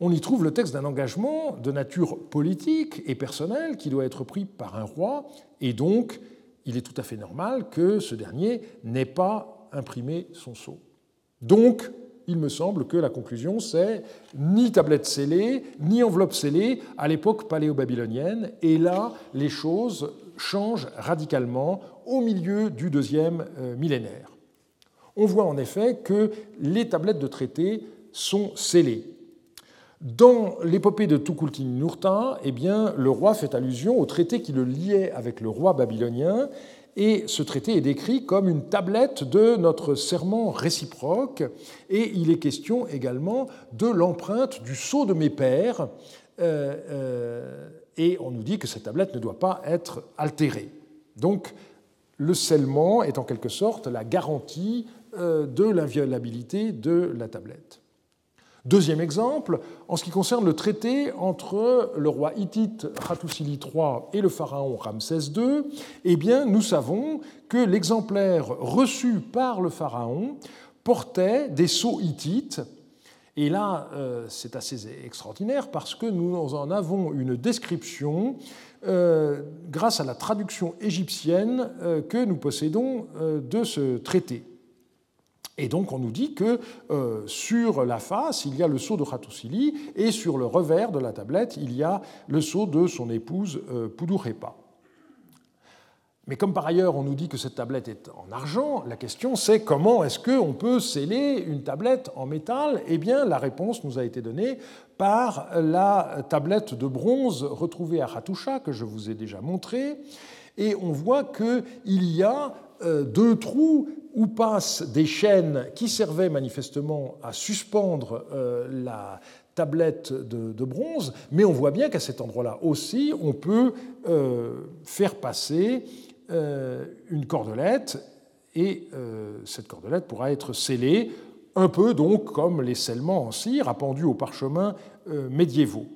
Speaker 2: On y trouve le texte d'un engagement de nature politique et personnelle qui doit être pris par un roi, et donc il est tout à fait normal que ce dernier n'ait pas imprimé son sceau. Il me semble que la conclusion, c'est ni tablette scellée, ni enveloppe scellée à l'époque paléo-babylonienne. Et là, les choses changent radicalement au milieu du deuxième euh, millénaire. On voit en effet que les tablettes de traité sont scellées. Dans l'épopée de Tukulti-Ninurta, eh le roi fait allusion au traité qui le liait avec le roi babylonien et ce traité est décrit comme une tablette de notre serment réciproque, et il est question également de l'empreinte du sceau de mes pères, euh, euh, et on nous dit que cette tablette ne doit pas être altérée. Donc le scellement est en quelque sorte la garantie euh, de l'inviolabilité de la tablette. Deuxième exemple, en ce qui concerne le traité entre le roi hittite Hattusili III et le pharaon Ramsès II, eh bien, nous savons que l'exemplaire reçu par le pharaon portait des sceaux hittites. Et là, euh, c'est assez extraordinaire parce que nous en avons une description euh, grâce à la traduction égyptienne euh, que nous possédons de ce traité. Et donc on nous dit que euh, sur la face, il y a le sceau de Hattusili et sur le revers de la tablette, il y a le sceau de son épouse euh. Mais comme par ailleurs on nous dit que cette tablette est en argent, la question c'est comment est-ce qu'on peut sceller une tablette en métal? Eh bien la réponse nous a été donnée par la tablette de bronze retrouvée à Hattusha que je vous ai déjà montrée. Et on voit qu'il y a euh, deux trous où passent des chaînes qui servaient manifestement à suspendre euh, la tablette de, bronze, mais on voit bien qu'à cet endroit-là aussi, on peut euh, faire passer une cordelette, et cette cordelette pourra être scellée, un peu donc comme les scellements en cire appendus aux parchemins médiévaux.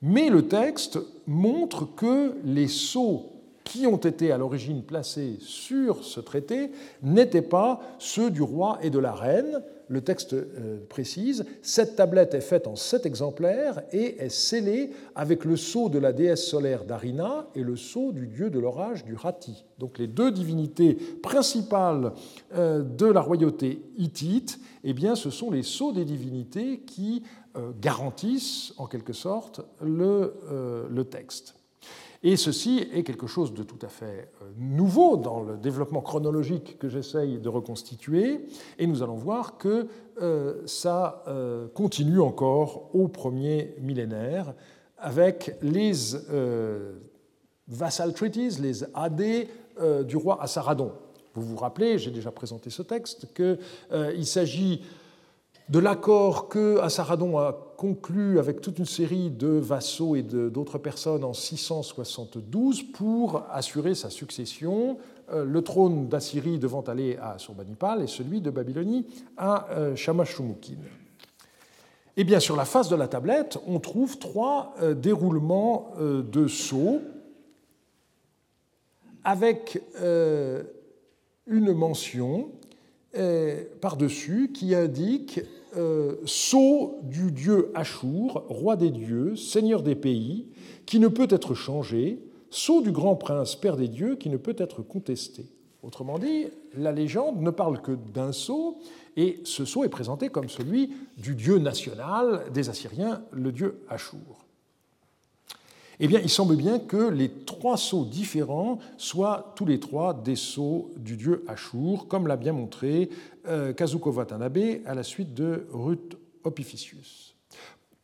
Speaker 2: Mais le texte montre que les sceaux qui ont été à l'origine placés sur ce traité n'étaient pas ceux du roi et de la reine. Le texte euh, précise, cette tablette est faite en sept exemplaires et est scellée avec le sceau de la déesse solaire Darina et le sceau du dieu de l'orage du Rati. Donc les deux divinités principales euh, de la royauté hittite, eh bien, ce sont les sceaux des divinités qui euh, garantissent en quelque sorte le, le texte. Et ceci est quelque chose de tout à fait euh, nouveau dans le développement chronologique que j'essaye de reconstituer, et nous allons voir que euh, ça euh, continue encore au premier millénaire avec les vassal treaties, les AD du roi Assaradon. Vous vous rappelez, j'ai déjà présenté ce texte, qu'il s'agit de l'accord que Assaradon a conclu avec toute une série de vassaux et d'autres personnes en 672 pour assurer sa succession, euh, le trône d'Assyrie devant aller à Surbanipal et celui de Babylonie à euh, Shamash-Shumukin. Et bien sur la face de la tablette, on trouve trois euh, déroulements de sceaux avec une mention par-dessus qui indique euh, sceau du dieu Ashur, roi des dieux, seigneur des pays, qui ne peut être changé, sceau du grand prince, père des dieux, qui ne peut être contesté. Autrement dit, la légende ne parle que d'un sceau, et ce sceau est présenté comme celui du dieu national des Assyriens, le dieu Ashur. Eh bien, il semble bien que les trois sceaux différents soient tous les trois des sceaux du dieu Ashur, comme l'a bien montré Kazuko Watanabe à la suite de Ruth Opificius.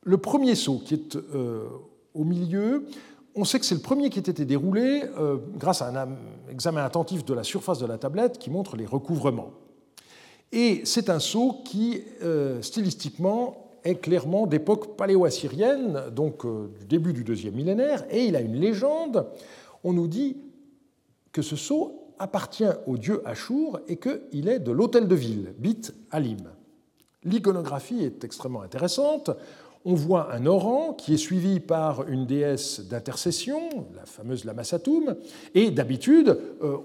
Speaker 2: Le premier sceau qui est euh, au milieu, on sait que c'est le premier qui a été déroulé euh, grâce à un examen attentif de la surface de la tablette qui montre les recouvrements. Et c'est un sceau qui, stylistiquement, est clairement d'époque paléo-assyrienne, donc du début du deuxième millénaire, et il a une légende. On nous dit que ce sceau appartient au dieu Ashur et qu'il est de l'hôtel de ville, Bit Alim. L'iconographie est extrêmement intéressante. On voit un oran qui est suivi par une déesse d'intercession, la fameuse Lamassatoum, et d'habitude, euh,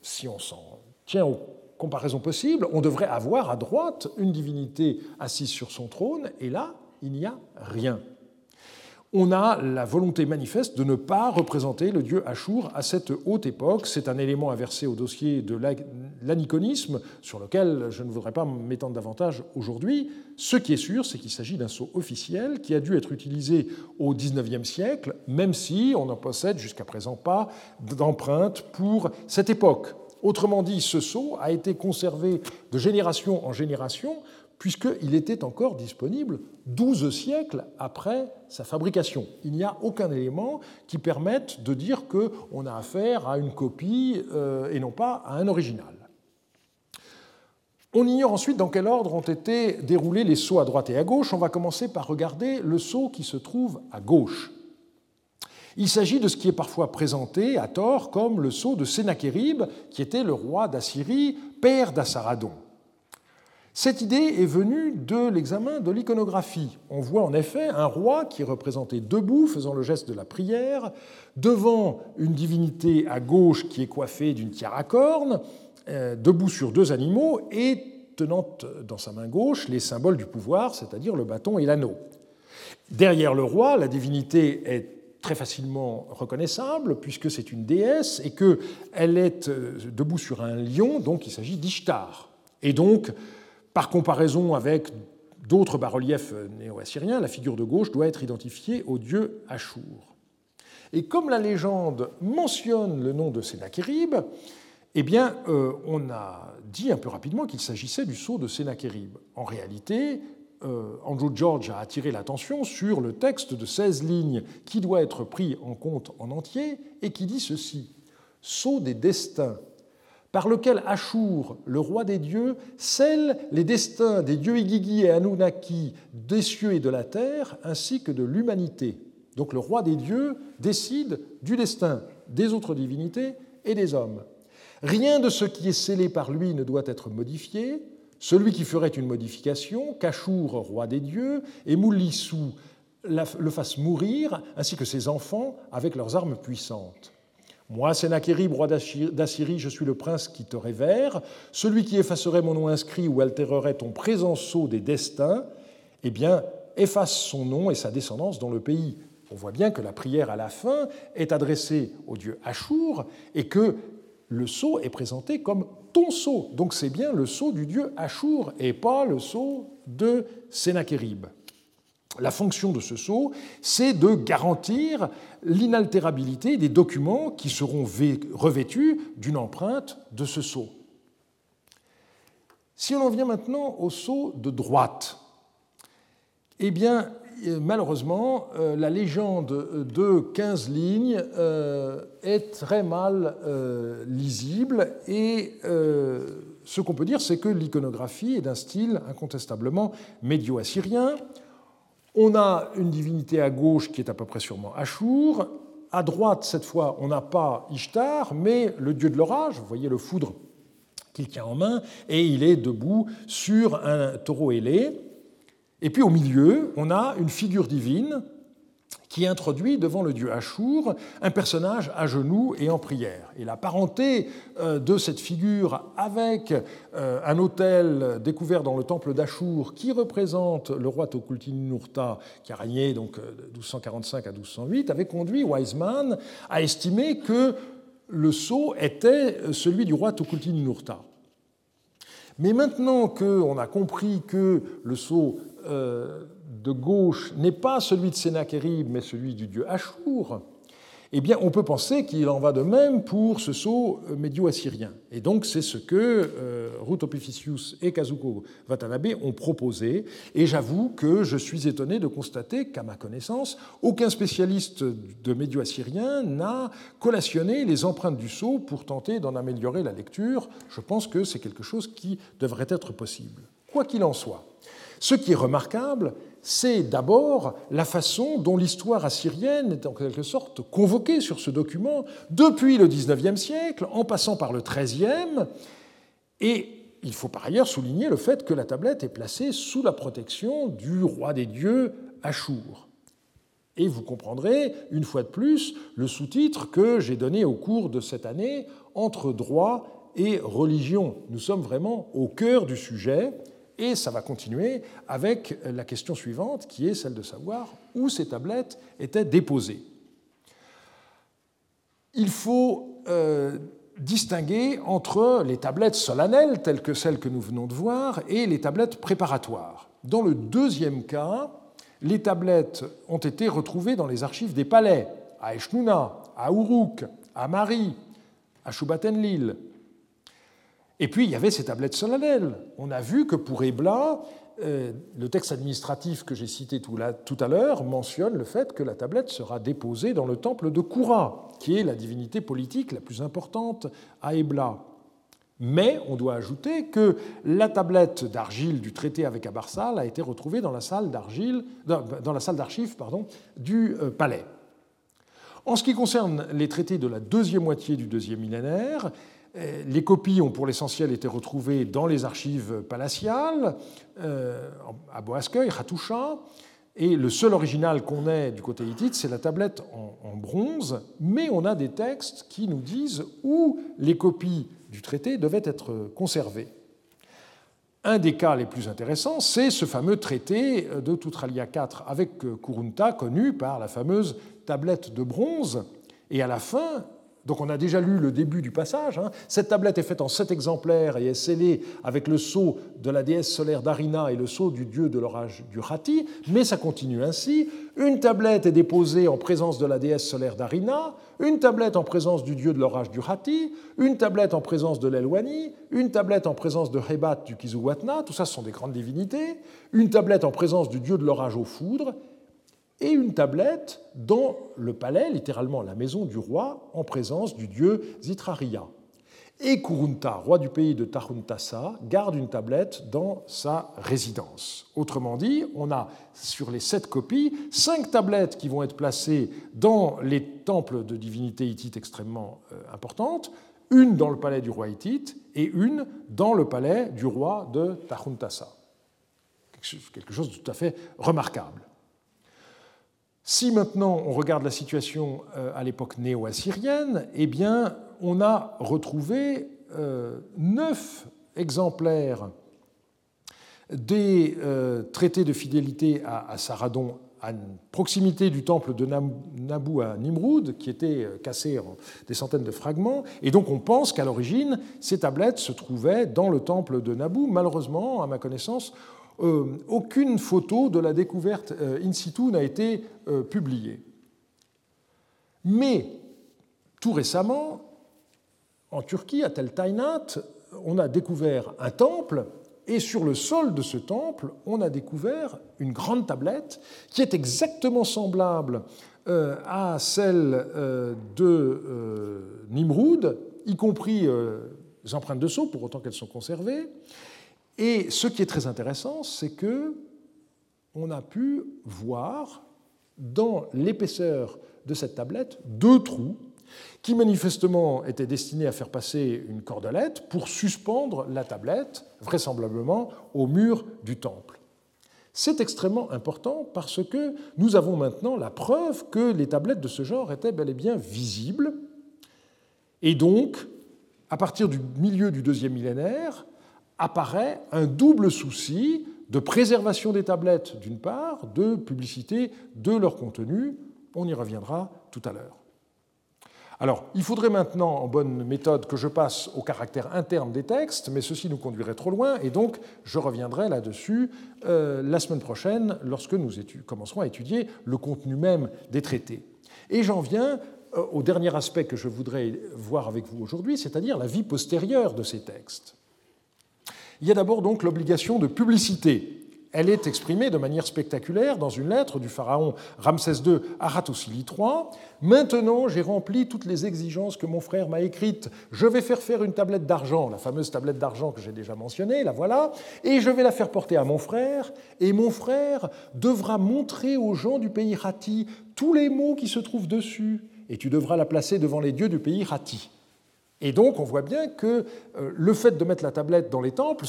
Speaker 2: si on s'en tient aux comparaisons possibles, on devrait avoir à droite une divinité assise sur son trône, et là, il n'y a rien on a la volonté manifeste de ne pas représenter le dieu Ashur à cette haute époque. C'est un élément inversé au dossier de l'aniconisme, sur lequel je ne voudrais pas m'étendre davantage aujourd'hui. Ce qui est sûr, c'est qu'il s'agit d'un sceau officiel qui a dû être utilisé au XIXe siècle, même si on n'en possède jusqu'à présent pas d'empreinte pour cette époque. Autrement dit, ce sceau a été conservé de génération en génération puisqu'il était encore disponible 12 siècles après sa fabrication. Il n'y a aucun élément qui permette de dire qu'on a affaire à une copie euh, et non pas à un original. On ignore ensuite dans quel ordre ont été déroulés les sauts à droite et à gauche. On va commencer par regarder le saut qui se trouve à gauche. Il s'agit de ce qui est parfois présenté à tort comme le sceau de Sénachérib, qui était le roi d'Assyrie, père d'Assaradon. Cette idée est venue de l'examen de l'iconographie. On voit en effet un roi qui est représenté debout, faisant le geste de la prière, devant une divinité à gauche qui est coiffée d'une tiare à cornes, euh, debout sur deux animaux et tenant dans sa main gauche les symboles du pouvoir, c'est-à-dire le bâton et l'anneau. Derrière le roi, la divinité est très facilement reconnaissable puisque c'est une déesse et qu'elle est euh, debout sur un lion, donc il s'agit d'Ishtar. Et donc, par comparaison avec d'autres bas-reliefs néo-assyriens, la figure de gauche doit être identifiée au dieu Ashur. Et comme la légende mentionne le nom de Sénachérib, eh euh, on a dit un peu rapidement qu'il s'agissait du sceau de Sénachérib. En réalité, euh, Andrew George a attiré l'attention sur le texte de 16 lignes qui doit être pris en compte en entier et qui dit ceci Sceau des destins par lequel Ashur, le roi des dieux, scelle les destins des dieux Igigi et Anunnaki des cieux et de la terre, ainsi que de l'humanité. Donc le roi des dieux décide du destin des autres divinités et des hommes. Rien de ce qui est scellé par lui ne doit être modifié. Celui qui ferait une modification, qu'Ashur, roi des dieux, et Moulissou le fasse mourir, ainsi que ses enfants, avec leurs armes puissantes. Moi, Sénachérib, roi d'Assyrie, je suis le prince qui te révère. Celui qui effacerait mon nom inscrit ou altérerait ton présent sceau des destins, eh bien, efface son nom et sa descendance dans le pays. On voit bien que la prière à la fin est adressée au dieu Ashur et que le sceau est présenté comme ton sceau. Donc c'est bien le sceau du dieu Ashur et pas le sceau de Sénachérib. La fonction de ce sceau, c'est de garantir l'inaltérabilité des documents qui seront revêtus d'une empreinte de ce sceau. Si on en vient maintenant au sceau de droite, eh bien, malheureusement, euh, la légende de 15 lignes euh, est très mal euh, lisible et ce qu'on peut dire, c'est que l'iconographie est d'un style incontestablement médio-assyrien. On a une divinité à gauche qui est à peu près sûrement Ashur. À droite, cette fois, on n'a pas Ishtar, mais le dieu de l'orage. Vous voyez le foudre qu'il tient en main, et il est debout sur un taureau ailé. Et puis au milieu, on a une figure divine qui introduit devant le dieu Ashur un personnage à genoux et en prière. Et la parenté euh, de cette figure avec euh, un autel découvert dans le temple d'Ashur qui représente le roi Tukulti-Ninurta qui a régné donc euh, de 1245 à 1208 avait conduit Wiseman à estimer que le sceau était celui du roi Tukulti-Ninurta. Mais maintenant qu'on a compris que le sceau de gauche n'est pas celui de Sénachérib, mais celui du dieu Ashur, eh bien, on peut penser qu'il en va de même pour ce sceau médio-assyrien. Et donc, c'est ce que euh, Ruth et Kazuko Watanabe ont proposé. Et j'avoue que je suis étonné de constater qu'à ma connaissance, aucun spécialiste de médio-assyrien n'a collationné les empreintes du sceau pour tenter d'en améliorer la lecture. Je pense que c'est quelque chose qui devrait être possible. Quoi qu'il en soit, ce qui est remarquable, c'est d'abord la façon dont l'histoire assyrienne est en quelque sorte convoquée sur ce document depuis le XIXe siècle, en passant par le XIIIe, et il faut par ailleurs souligner le fait que la tablette est placée sous la protection du roi des dieux Ashur. Et vous comprendrez, une fois de plus, le sous-titre que j'ai donné au cours de cette année entre droit et religion. Nous sommes vraiment au cœur du sujet et ça va continuer avec la question suivante qui est celle de savoir où ces tablettes étaient déposées. Il faut euh, distinguer entre les tablettes solennelles telles que celles que nous venons de voir et les tablettes préparatoires. Dans le deuxième cas, les tablettes ont été retrouvées dans les archives des palais, à Eshnouna, à Uruk, à Mari, à Shubatenlil. Et puis il y avait ces tablettes solennelles. On a vu que pour Ebla, euh, le texte administratif que j'ai cité tout, à l'heure mentionne le fait que la tablette sera déposée dans le temple de Koura, qui est la divinité politique la plus importante à Ebla. Mais on doit ajouter que la tablette d'argile du traité avec Abarsal a été retrouvée dans la salle d'argile, dans la salle d'archives du euh, palais. En ce qui concerne les traités de la deuxième moitié du deuxième millénaire, les copies ont pour l'essentiel été retrouvées dans les archives palatiales, euh, à Boasqueuil, Hatoucha, et le seul original qu'on ait du côté hittite, c'est la tablette en, bronze, mais on a des textes qui nous disent où les copies du traité devaient être conservées. Un des cas les plus intéressants, c'est ce fameux traité de Toutralia IV avec Kurunta, connu par la fameuse tablette de bronze. Et à la fin, donc on a déjà lu le début du passage. Hein. Cette tablette est faite en sept exemplaires et est scellée avec le sceau de la déesse solaire Darina et le sceau du dieu de l'orage du Rati, mais ça continue ainsi. Une tablette est déposée en présence de la déesse solaire Darina, une tablette en présence du dieu de l'orage du Rati, une tablette en présence de l'Elwani, une tablette en présence de Hebat du Kizuwatna, tout ça ce sont des grandes divinités, une tablette en présence du dieu de l'orage aux foudres, et une tablette dans le palais, littéralement la maison du roi, en présence du dieu Zitraria. Et Kurunta, roi du pays de Tahuntasa, garde une tablette dans sa résidence. Autrement dit, on a sur les sept copies cinq tablettes qui vont être placées dans les temples de divinités hittites extrêmement euh, importantes, une dans le palais du roi hittite et une dans le palais du roi de Tahuntasa. Quelque chose de tout à fait remarquable. Si maintenant on regarde la situation euh, à l'époque néo-assyrienne, eh on a retrouvé euh, neuf exemplaires des euh, traités de fidélité à Saradon à proximité du temple de Nabu à Nimrud, qui était cassé en des centaines de fragments. Et donc on pense qu'à l'origine, ces tablettes se trouvaient dans le temple de Nabu. Malheureusement, à ma connaissance, euh, aucune photo de la découverte euh, in situ n'a été euh, publiée. Mais tout récemment, en Turquie, à Tel Tainat, on a découvert un temple et sur le sol de ce temple, on a découvert une grande tablette qui est exactement semblable à celle de Nimrud, y compris les empreintes de sceau, pour autant qu'elles sont conservées. Et ce qui est très intéressant, c'est que on a pu voir dans l'épaisseur de cette tablette deux trous qui manifestement étaient destinés à faire passer une cordelette pour suspendre la tablette, vraisemblablement, au mur du temple. C'est extrêmement important parce que nous avons maintenant la preuve que les tablettes de ce genre étaient bel et bien visibles. Et donc, à partir du milieu du deuxième millénaire, apparaît un double souci de préservation des tablettes d'une part, de publicité de leur contenu. On y reviendra tout à l'heure. Alors, il faudrait maintenant, en bonne méthode, que je passe au caractère interne des textes, mais ceci nous conduirait trop loin, et donc je reviendrai là-dessus euh, la semaine prochaine, lorsque nous commencerons à étudier le contenu même des traités. Et j'en viens euh, au dernier aspect que je voudrais voir avec vous aujourd'hui, c'est-à-dire la vie postérieure de ces textes. Il y a d'abord donc l'obligation de publicité. Elle est exprimée de manière spectaculaire dans une lettre du pharaon Ramsès II à Hattusili III. Maintenant, j'ai rempli toutes les exigences que mon frère m'a écrites. Je vais faire faire une tablette d'argent, la fameuse tablette d'argent que j'ai déjà mentionnée, la voilà, et je vais la faire porter à mon frère. Et mon frère devra montrer aux gens du pays Hatti tous les mots qui se trouvent dessus, et tu devras la placer devant les dieux du pays Hatti. Et donc, on voit bien que euh, le fait de mettre la tablette dans les temples,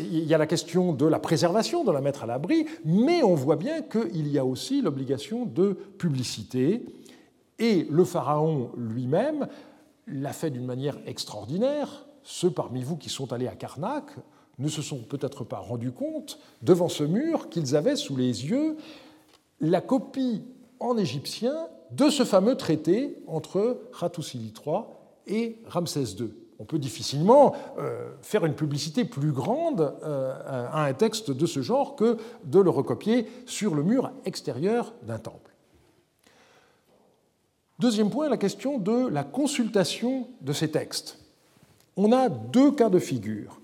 Speaker 2: il y a la question de la préservation, de la mettre à l'abri, mais on voit bien qu'il y a aussi l'obligation de publicité. Et le pharaon lui-même l'a fait d'une manière extraordinaire. Ceux parmi vous qui sont allés à Karnak ne se sont peut-être pas rendus compte, devant ce mur, qu'ils avaient sous les yeux la copie en égyptien de ce fameux traité entre Hattusili III et Ramsès II. On peut difficilement euh, faire une publicité plus grande euh, à un texte de ce genre que de le recopier sur le mur extérieur d'un temple. Deuxième point, la question de la consultation de ces textes. On a deux cas de figure.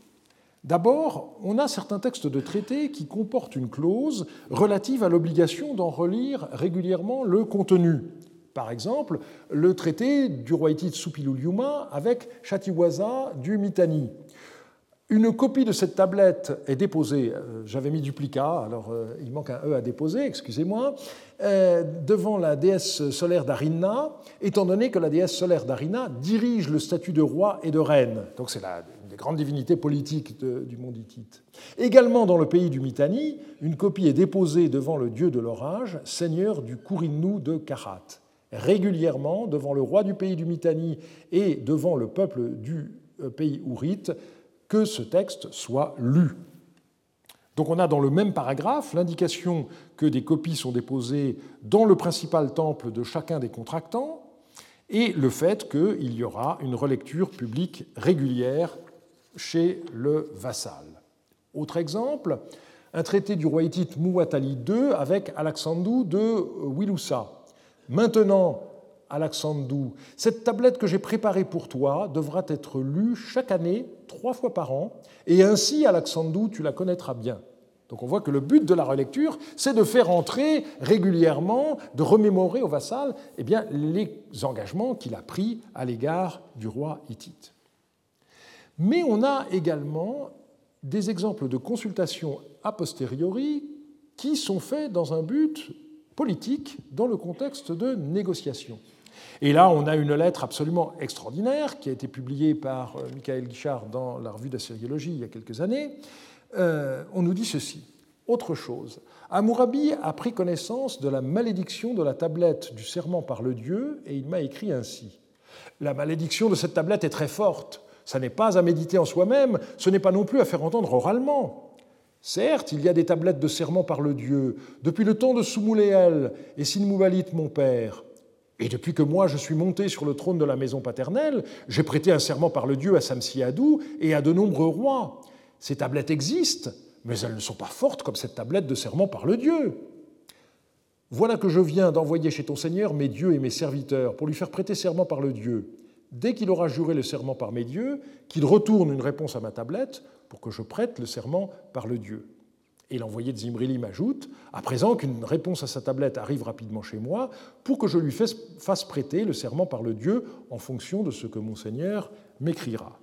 Speaker 2: D'abord, on a certains textes de traités qui comportent une clause relative à l'obligation d'en relire régulièrement le contenu. Par exemple, le traité du roi hittite Supilul-Yuma avec Chatiwaza du Mitanni. Une copie de cette tablette est déposée, euh, j'avais mis duplicat, alors euh, il manque un E à déposer, excusez-moi, euh, devant la déesse solaire d'Arina, étant donné que la déesse solaire d'Arina dirige le statut de roi et de reine. Donc c'est une des grandes du monde hittite. Également dans le pays du Mitanni, une copie est déposée devant le dieu de l'orage, seigneur du Kourinnou de Karat régulièrement devant le roi du pays du Mitanni et devant le peuple du euh, pays ourite que ce texte soit lu. Donc on a dans le même paragraphe l'indication que des copies sont déposées dans le principal temple de chacun des contractants et le fait qu'il y aura une relecture publique régulière chez le vassal. Autre exemple, un traité du roi hittite Muwatalli II avec Alexandou de Wilusa. Maintenant, Alexandou, cette tablette que j'ai préparée pour toi devra être lue chaque année, trois fois par an, et ainsi, Alexandou, tu la connaîtras bien. Donc on voit que le but de la relecture, c'est de faire entrer régulièrement, de remémorer au vassal eh bien, les engagements qu'il a pris à l'égard du roi hittite. Mais on a également des exemples de consultations a posteriori qui sont faits dans un but politique dans le contexte de négociation. Et là, on a une lettre absolument extraordinaire qui a été publiée par euh, Michael Guichard dans la revue d'Assyriologie il y a quelques années. Euh, on nous dit ceci. Autre chose, Amourabi a pris connaissance de la malédiction de la tablette du serment par le Dieu et il m'a écrit ainsi. La malédiction de cette tablette est très forte. Ça n'est pas à méditer en soi-même, ce n'est pas non plus à faire entendre oralement. Certes, il y a des tablettes de serment par le Dieu, depuis le temps de Soumouléel et Sinmoubalit, mon père. Et depuis que moi je suis monté sur le trône de la maison paternelle, j'ai prêté un serment par le Dieu à Samsiadou et à de nombreux rois. Ces tablettes existent, mais elles ne sont pas fortes comme cette tablette de serment par le Dieu. Voilà que je viens d'envoyer chez ton Seigneur mes dieux et mes serviteurs pour lui faire prêter serment par le Dieu. Dès qu'il aura juré le serment par mes dieux, qu'il retourne une réponse à ma tablette, pour que je prête le serment par le Dieu. Et l'envoyé de Zimrili m'ajoute, à présent qu'une réponse à sa tablette arrive rapidement chez moi, pour que je lui fasse prêter le serment par le Dieu en fonction de ce que mon Seigneur m'écrira.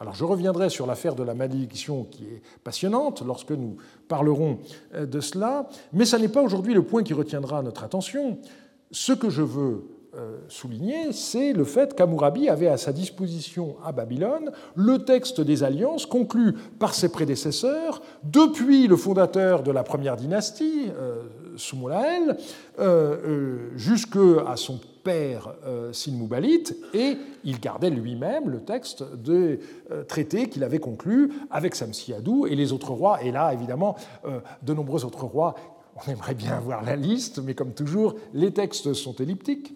Speaker 2: Alors je reviendrai sur l'affaire de la malédiction qui est passionnante lorsque nous parlerons euh, de cela, mais ce n'est pas aujourd'hui le point qui retiendra notre attention. Ce que je veux souligner, c'est le fait qu'Amourabi avait à sa disposition à Babylone le texte des alliances conclu par ses prédécesseurs depuis le fondateur de la première dynastie, euh, Soumolael, euh, jusqu'à son père Sinmoubalit, et il gardait lui-même le texte des traités qu'il avait conclus avec Samsiadou et les autres rois, et là, évidemment, de nombreux autres rois. On aimerait bien voir la liste, mais comme toujours, les textes sont elliptiques.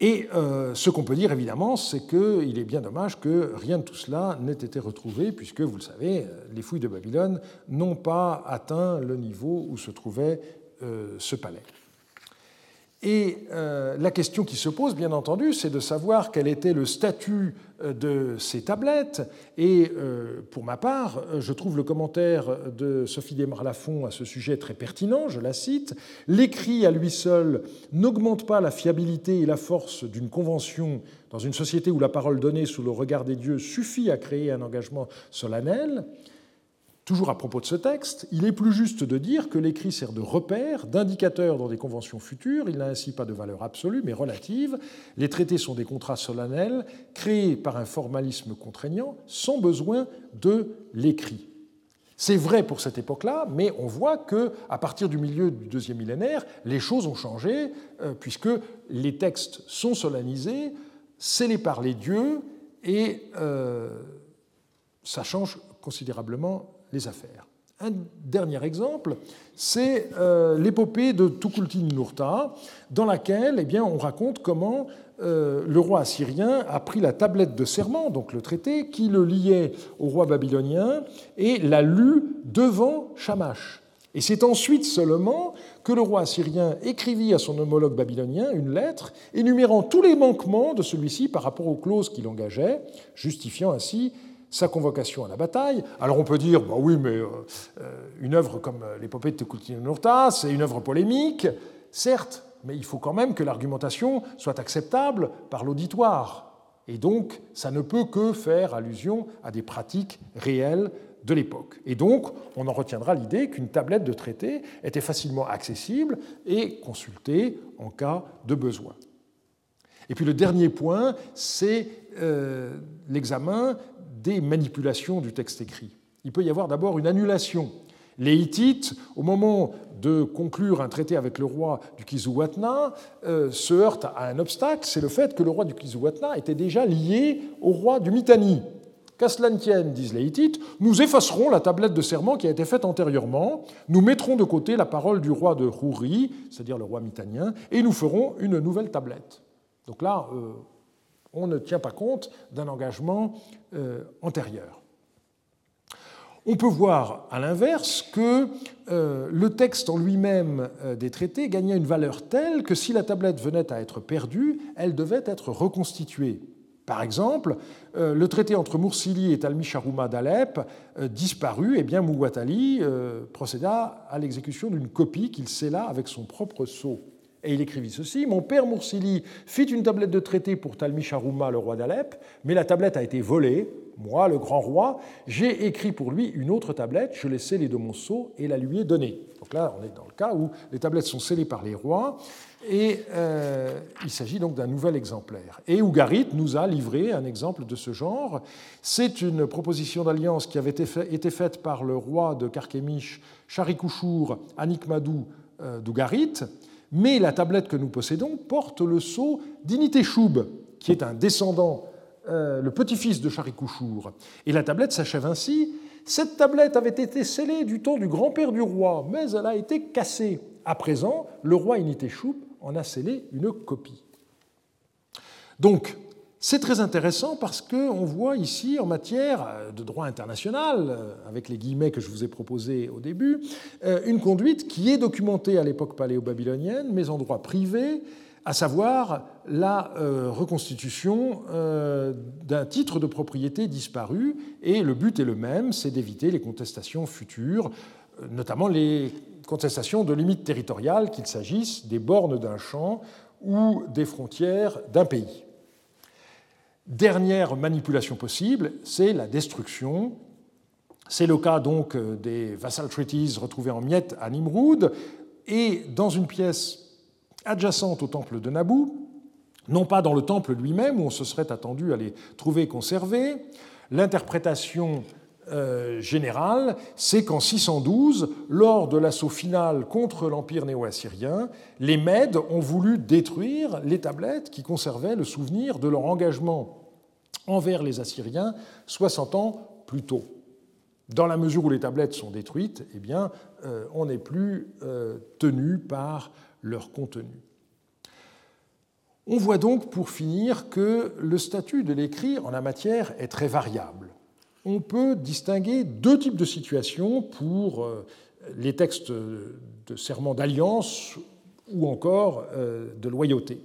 Speaker 2: Et euh, ce qu'on peut dire évidemment, c'est qu'il est bien dommage que rien de tout cela n'ait été retrouvé, puisque, vous le savez, les fouilles de Babylone n'ont pas atteint le niveau où se trouvait euh, ce palais. Et euh, la question qui se pose, bien entendu, c'est de savoir quel était le statut euh, de ces tablettes. Et euh, pour ma part, je trouve le commentaire de Sophie Desmarlafont à ce sujet très pertinent, je la cite. L'écrit à lui seul n'augmente pas la fiabilité et la force d'une convention dans une société où la parole donnée sous le regard des dieux suffit à créer un engagement solennel Toujours à propos de ce texte, il est plus juste de dire que l'écrit sert de repère, d'indicateur dans des conventions futures. Il n'a ainsi pas de valeur absolue, mais relative. Les traités sont des contrats solennels créés par un formalisme contraignant, sans besoin de l'écrit. C'est vrai pour cette époque-là, mais on voit que à partir du milieu du deuxième millénaire, les choses ont changé, euh, puisque les textes sont solennisés, scellés par les dieux, et euh, ça change considérablement les affaires. Un dernier exemple, c'est euh, l'épopée de Tukulti-Ninurta, dans laquelle eh bien, on raconte comment euh, le roi assyrien a pris la tablette de serment, donc le traité, qui le liait au roi babylonien, et l'a lu devant Shamash. Et c'est ensuite seulement que le roi assyrien écrivit à son homologue babylonien une lettre énumérant tous les manquements de celui-ci par rapport aux clauses qu'il engageait, justifiant ainsi sa convocation à la bataille. Alors on peut dire, bah oui, mais euh, euh, une œuvre comme euh, l'épopée de Tekulti-Nurta, c'est une œuvre polémique, certes, mais il faut quand même que l'argumentation soit acceptable par l'auditoire. Et donc, ça ne peut que faire allusion à des pratiques réelles de l'époque. Et donc, on en retiendra l'idée qu'une tablette de traité était facilement accessible et consultée en cas de besoin. Et puis le dernier point, c'est l'examen des manipulations du texte écrit. Il peut y avoir d'abord une annulation. Les Hittites, au moment de conclure un traité avec le roi du Kizuwatna, euh, se heurtent à un obstacle, c'est le fait que le roi du Kizuwatna était déjà lié au roi du Mitanni. Qu'à cela tienne, disent les Hittites, nous effacerons la tablette de serment qui a été faite antérieurement, nous mettrons de côté la parole du roi de Houri, c'est-à-dire le roi mitanien, et nous ferons une nouvelle tablette. Donc là, euh, on ne tient pas compte d'un engagement euh, antérieur. On peut voir à l'inverse que euh, le texte en lui-même euh, des traités gagnait une valeur telle que si la tablette venait à être perdue, elle devait être reconstituée. Par exemple, le traité entre Mursili et Talmi Sharouma d'Alep disparut, et bien Mouwatali procéda à l'exécution d'une copie qu'il scella avec son propre sceau. Et il écrivit ceci Mon père Mursili fit une tablette de traité pour Talmi Sharouma, le roi d'Alep, mais la tablette a été volée. Moi, le grand roi, j'ai écrit pour lui une autre tablette, je l'ai scellée de mon sceau et la lui ai donnée. Donc là, on est dans le cas où les tablettes sont scellées par les rois, et euh, il s'agit donc d'un nouvel exemplaire. Et Ougarit nous a livré un exemple de ce genre. C'est une proposition d'alliance qui avait été faite par le roi de Karkemish, Charikouchour, Anikmadou euh, d'Ougarit, mais la tablette que nous possédons porte le sceau d'Initeshoub, qui est un descendant, euh, le petit-fils de Charikouchour. Et la tablette s'achève ainsi. Cette tablette avait été scellée du temps du grand-père du roi, mais elle a été cassée. À présent, le roi Initeshoub en a scellé une copie. Donc, c'est très intéressant parce qu'on voit ici, en matière de droit international, euh, avec les guillemets que je vous ai proposés au début, euh, une conduite qui est documentée à l'époque paléo-babylonienne, mais en droit privé, à savoir la euh, reconstitution d'un titre de propriété disparu. Et le but est le même, c'est d'éviter les contestations futures, notamment les contestations de limites territoriales, qu'il s'agisse des bornes d'un champ ou des frontières d'un pays. Dernière manipulation possible, c'est la destruction. C'est le cas donc des Vassal Treaties retrouvés en miettes à Nimrud et dans une pièce adjacente au temple de Naboo, non pas dans le temple lui-même où on se serait attendu à les trouver conservés. L'interprétation euh, générale, c'est qu'en 612, lors de l'assaut final contre l'Empire néo-assyrien, les Mèdes ont voulu détruire les tablettes qui conservaient le souvenir de leur engagement envers les Assyriens 60 ans plus tôt. Dans la mesure où les tablettes sont détruites, eh bien, euh, on n'est plus euh, tenu par leur contenu. On voit donc, pour finir, que le statut de l'écrit en la matière est très variable. On peut distinguer deux types de situations pour euh, les textes de serment d'alliance ou encore de loyauté.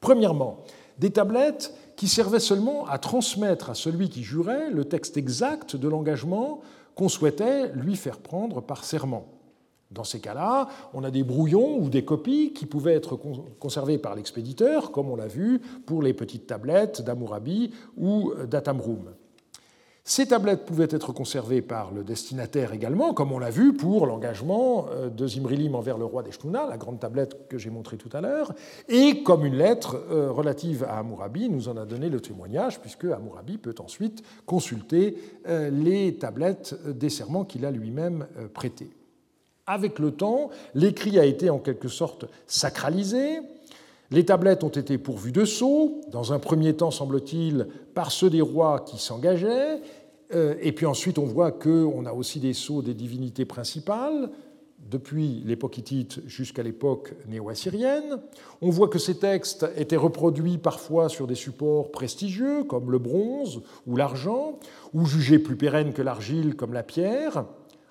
Speaker 2: Premièrement, des tablettes qui servait seulement à transmettre à celui qui jurait le texte exact de l'engagement qu'on souhaitait lui faire prendre par serment. Dans ces cas-là, on a des brouillons ou des copies qui pouvaient être conservées par l'expéditeur, comme on l'a vu pour les petites tablettes d'Amurabi ou d'Atamrum. Ces tablettes pouvaient être conservées par le destinataire également, comme on l'a vu pour l'engagement euh, de Zimrilim envers le roi d'Eshtuna, la grande tablette que j'ai montrée tout à l'heure, et comme une lettre euh, relative à Hammurabi nous en a donné le témoignage, puisque Hammurabi peut ensuite consulter euh, les tablettes des serments qu'il a lui-même prêtés. Avec le temps, l'écrit a été en quelque sorte sacralisé, les tablettes ont été pourvues de sceaux, dans un premier temps, semble-t-il, par ceux des rois qui s'engageaient, et puis ensuite, on voit qu'on a aussi des sceaux des divinités principales, depuis l'époque hittite jusqu'à l'époque néo-assyrienne. On voit que ces textes étaient reproduits parfois sur des supports prestigieux, comme le bronze ou l'argent, ou jugés plus pérennes que l'argile, comme la pierre.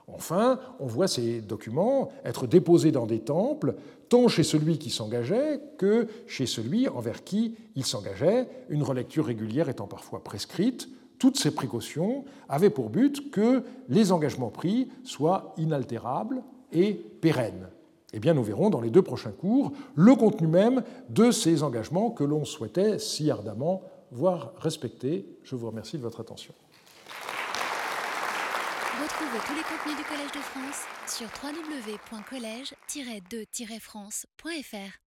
Speaker 2: Enfin, on voit ces documents être déposés dans des temples, tant chez celui qui s'engageait que chez celui envers qui il s'engageait, une relecture régulière étant parfois prescrite, toutes ces précautions avaient pour but que les engagements pris soient inaltérables et pérennes. Eh bien, nous verrons dans les deux prochains cours le contenu même de ces engagements que l'on souhaitait si ardemment voir respectés. Je vous remercie de votre attention.
Speaker 1: Retrouvez tous les contenus du Collège de France sur www.colège-2-france.fr.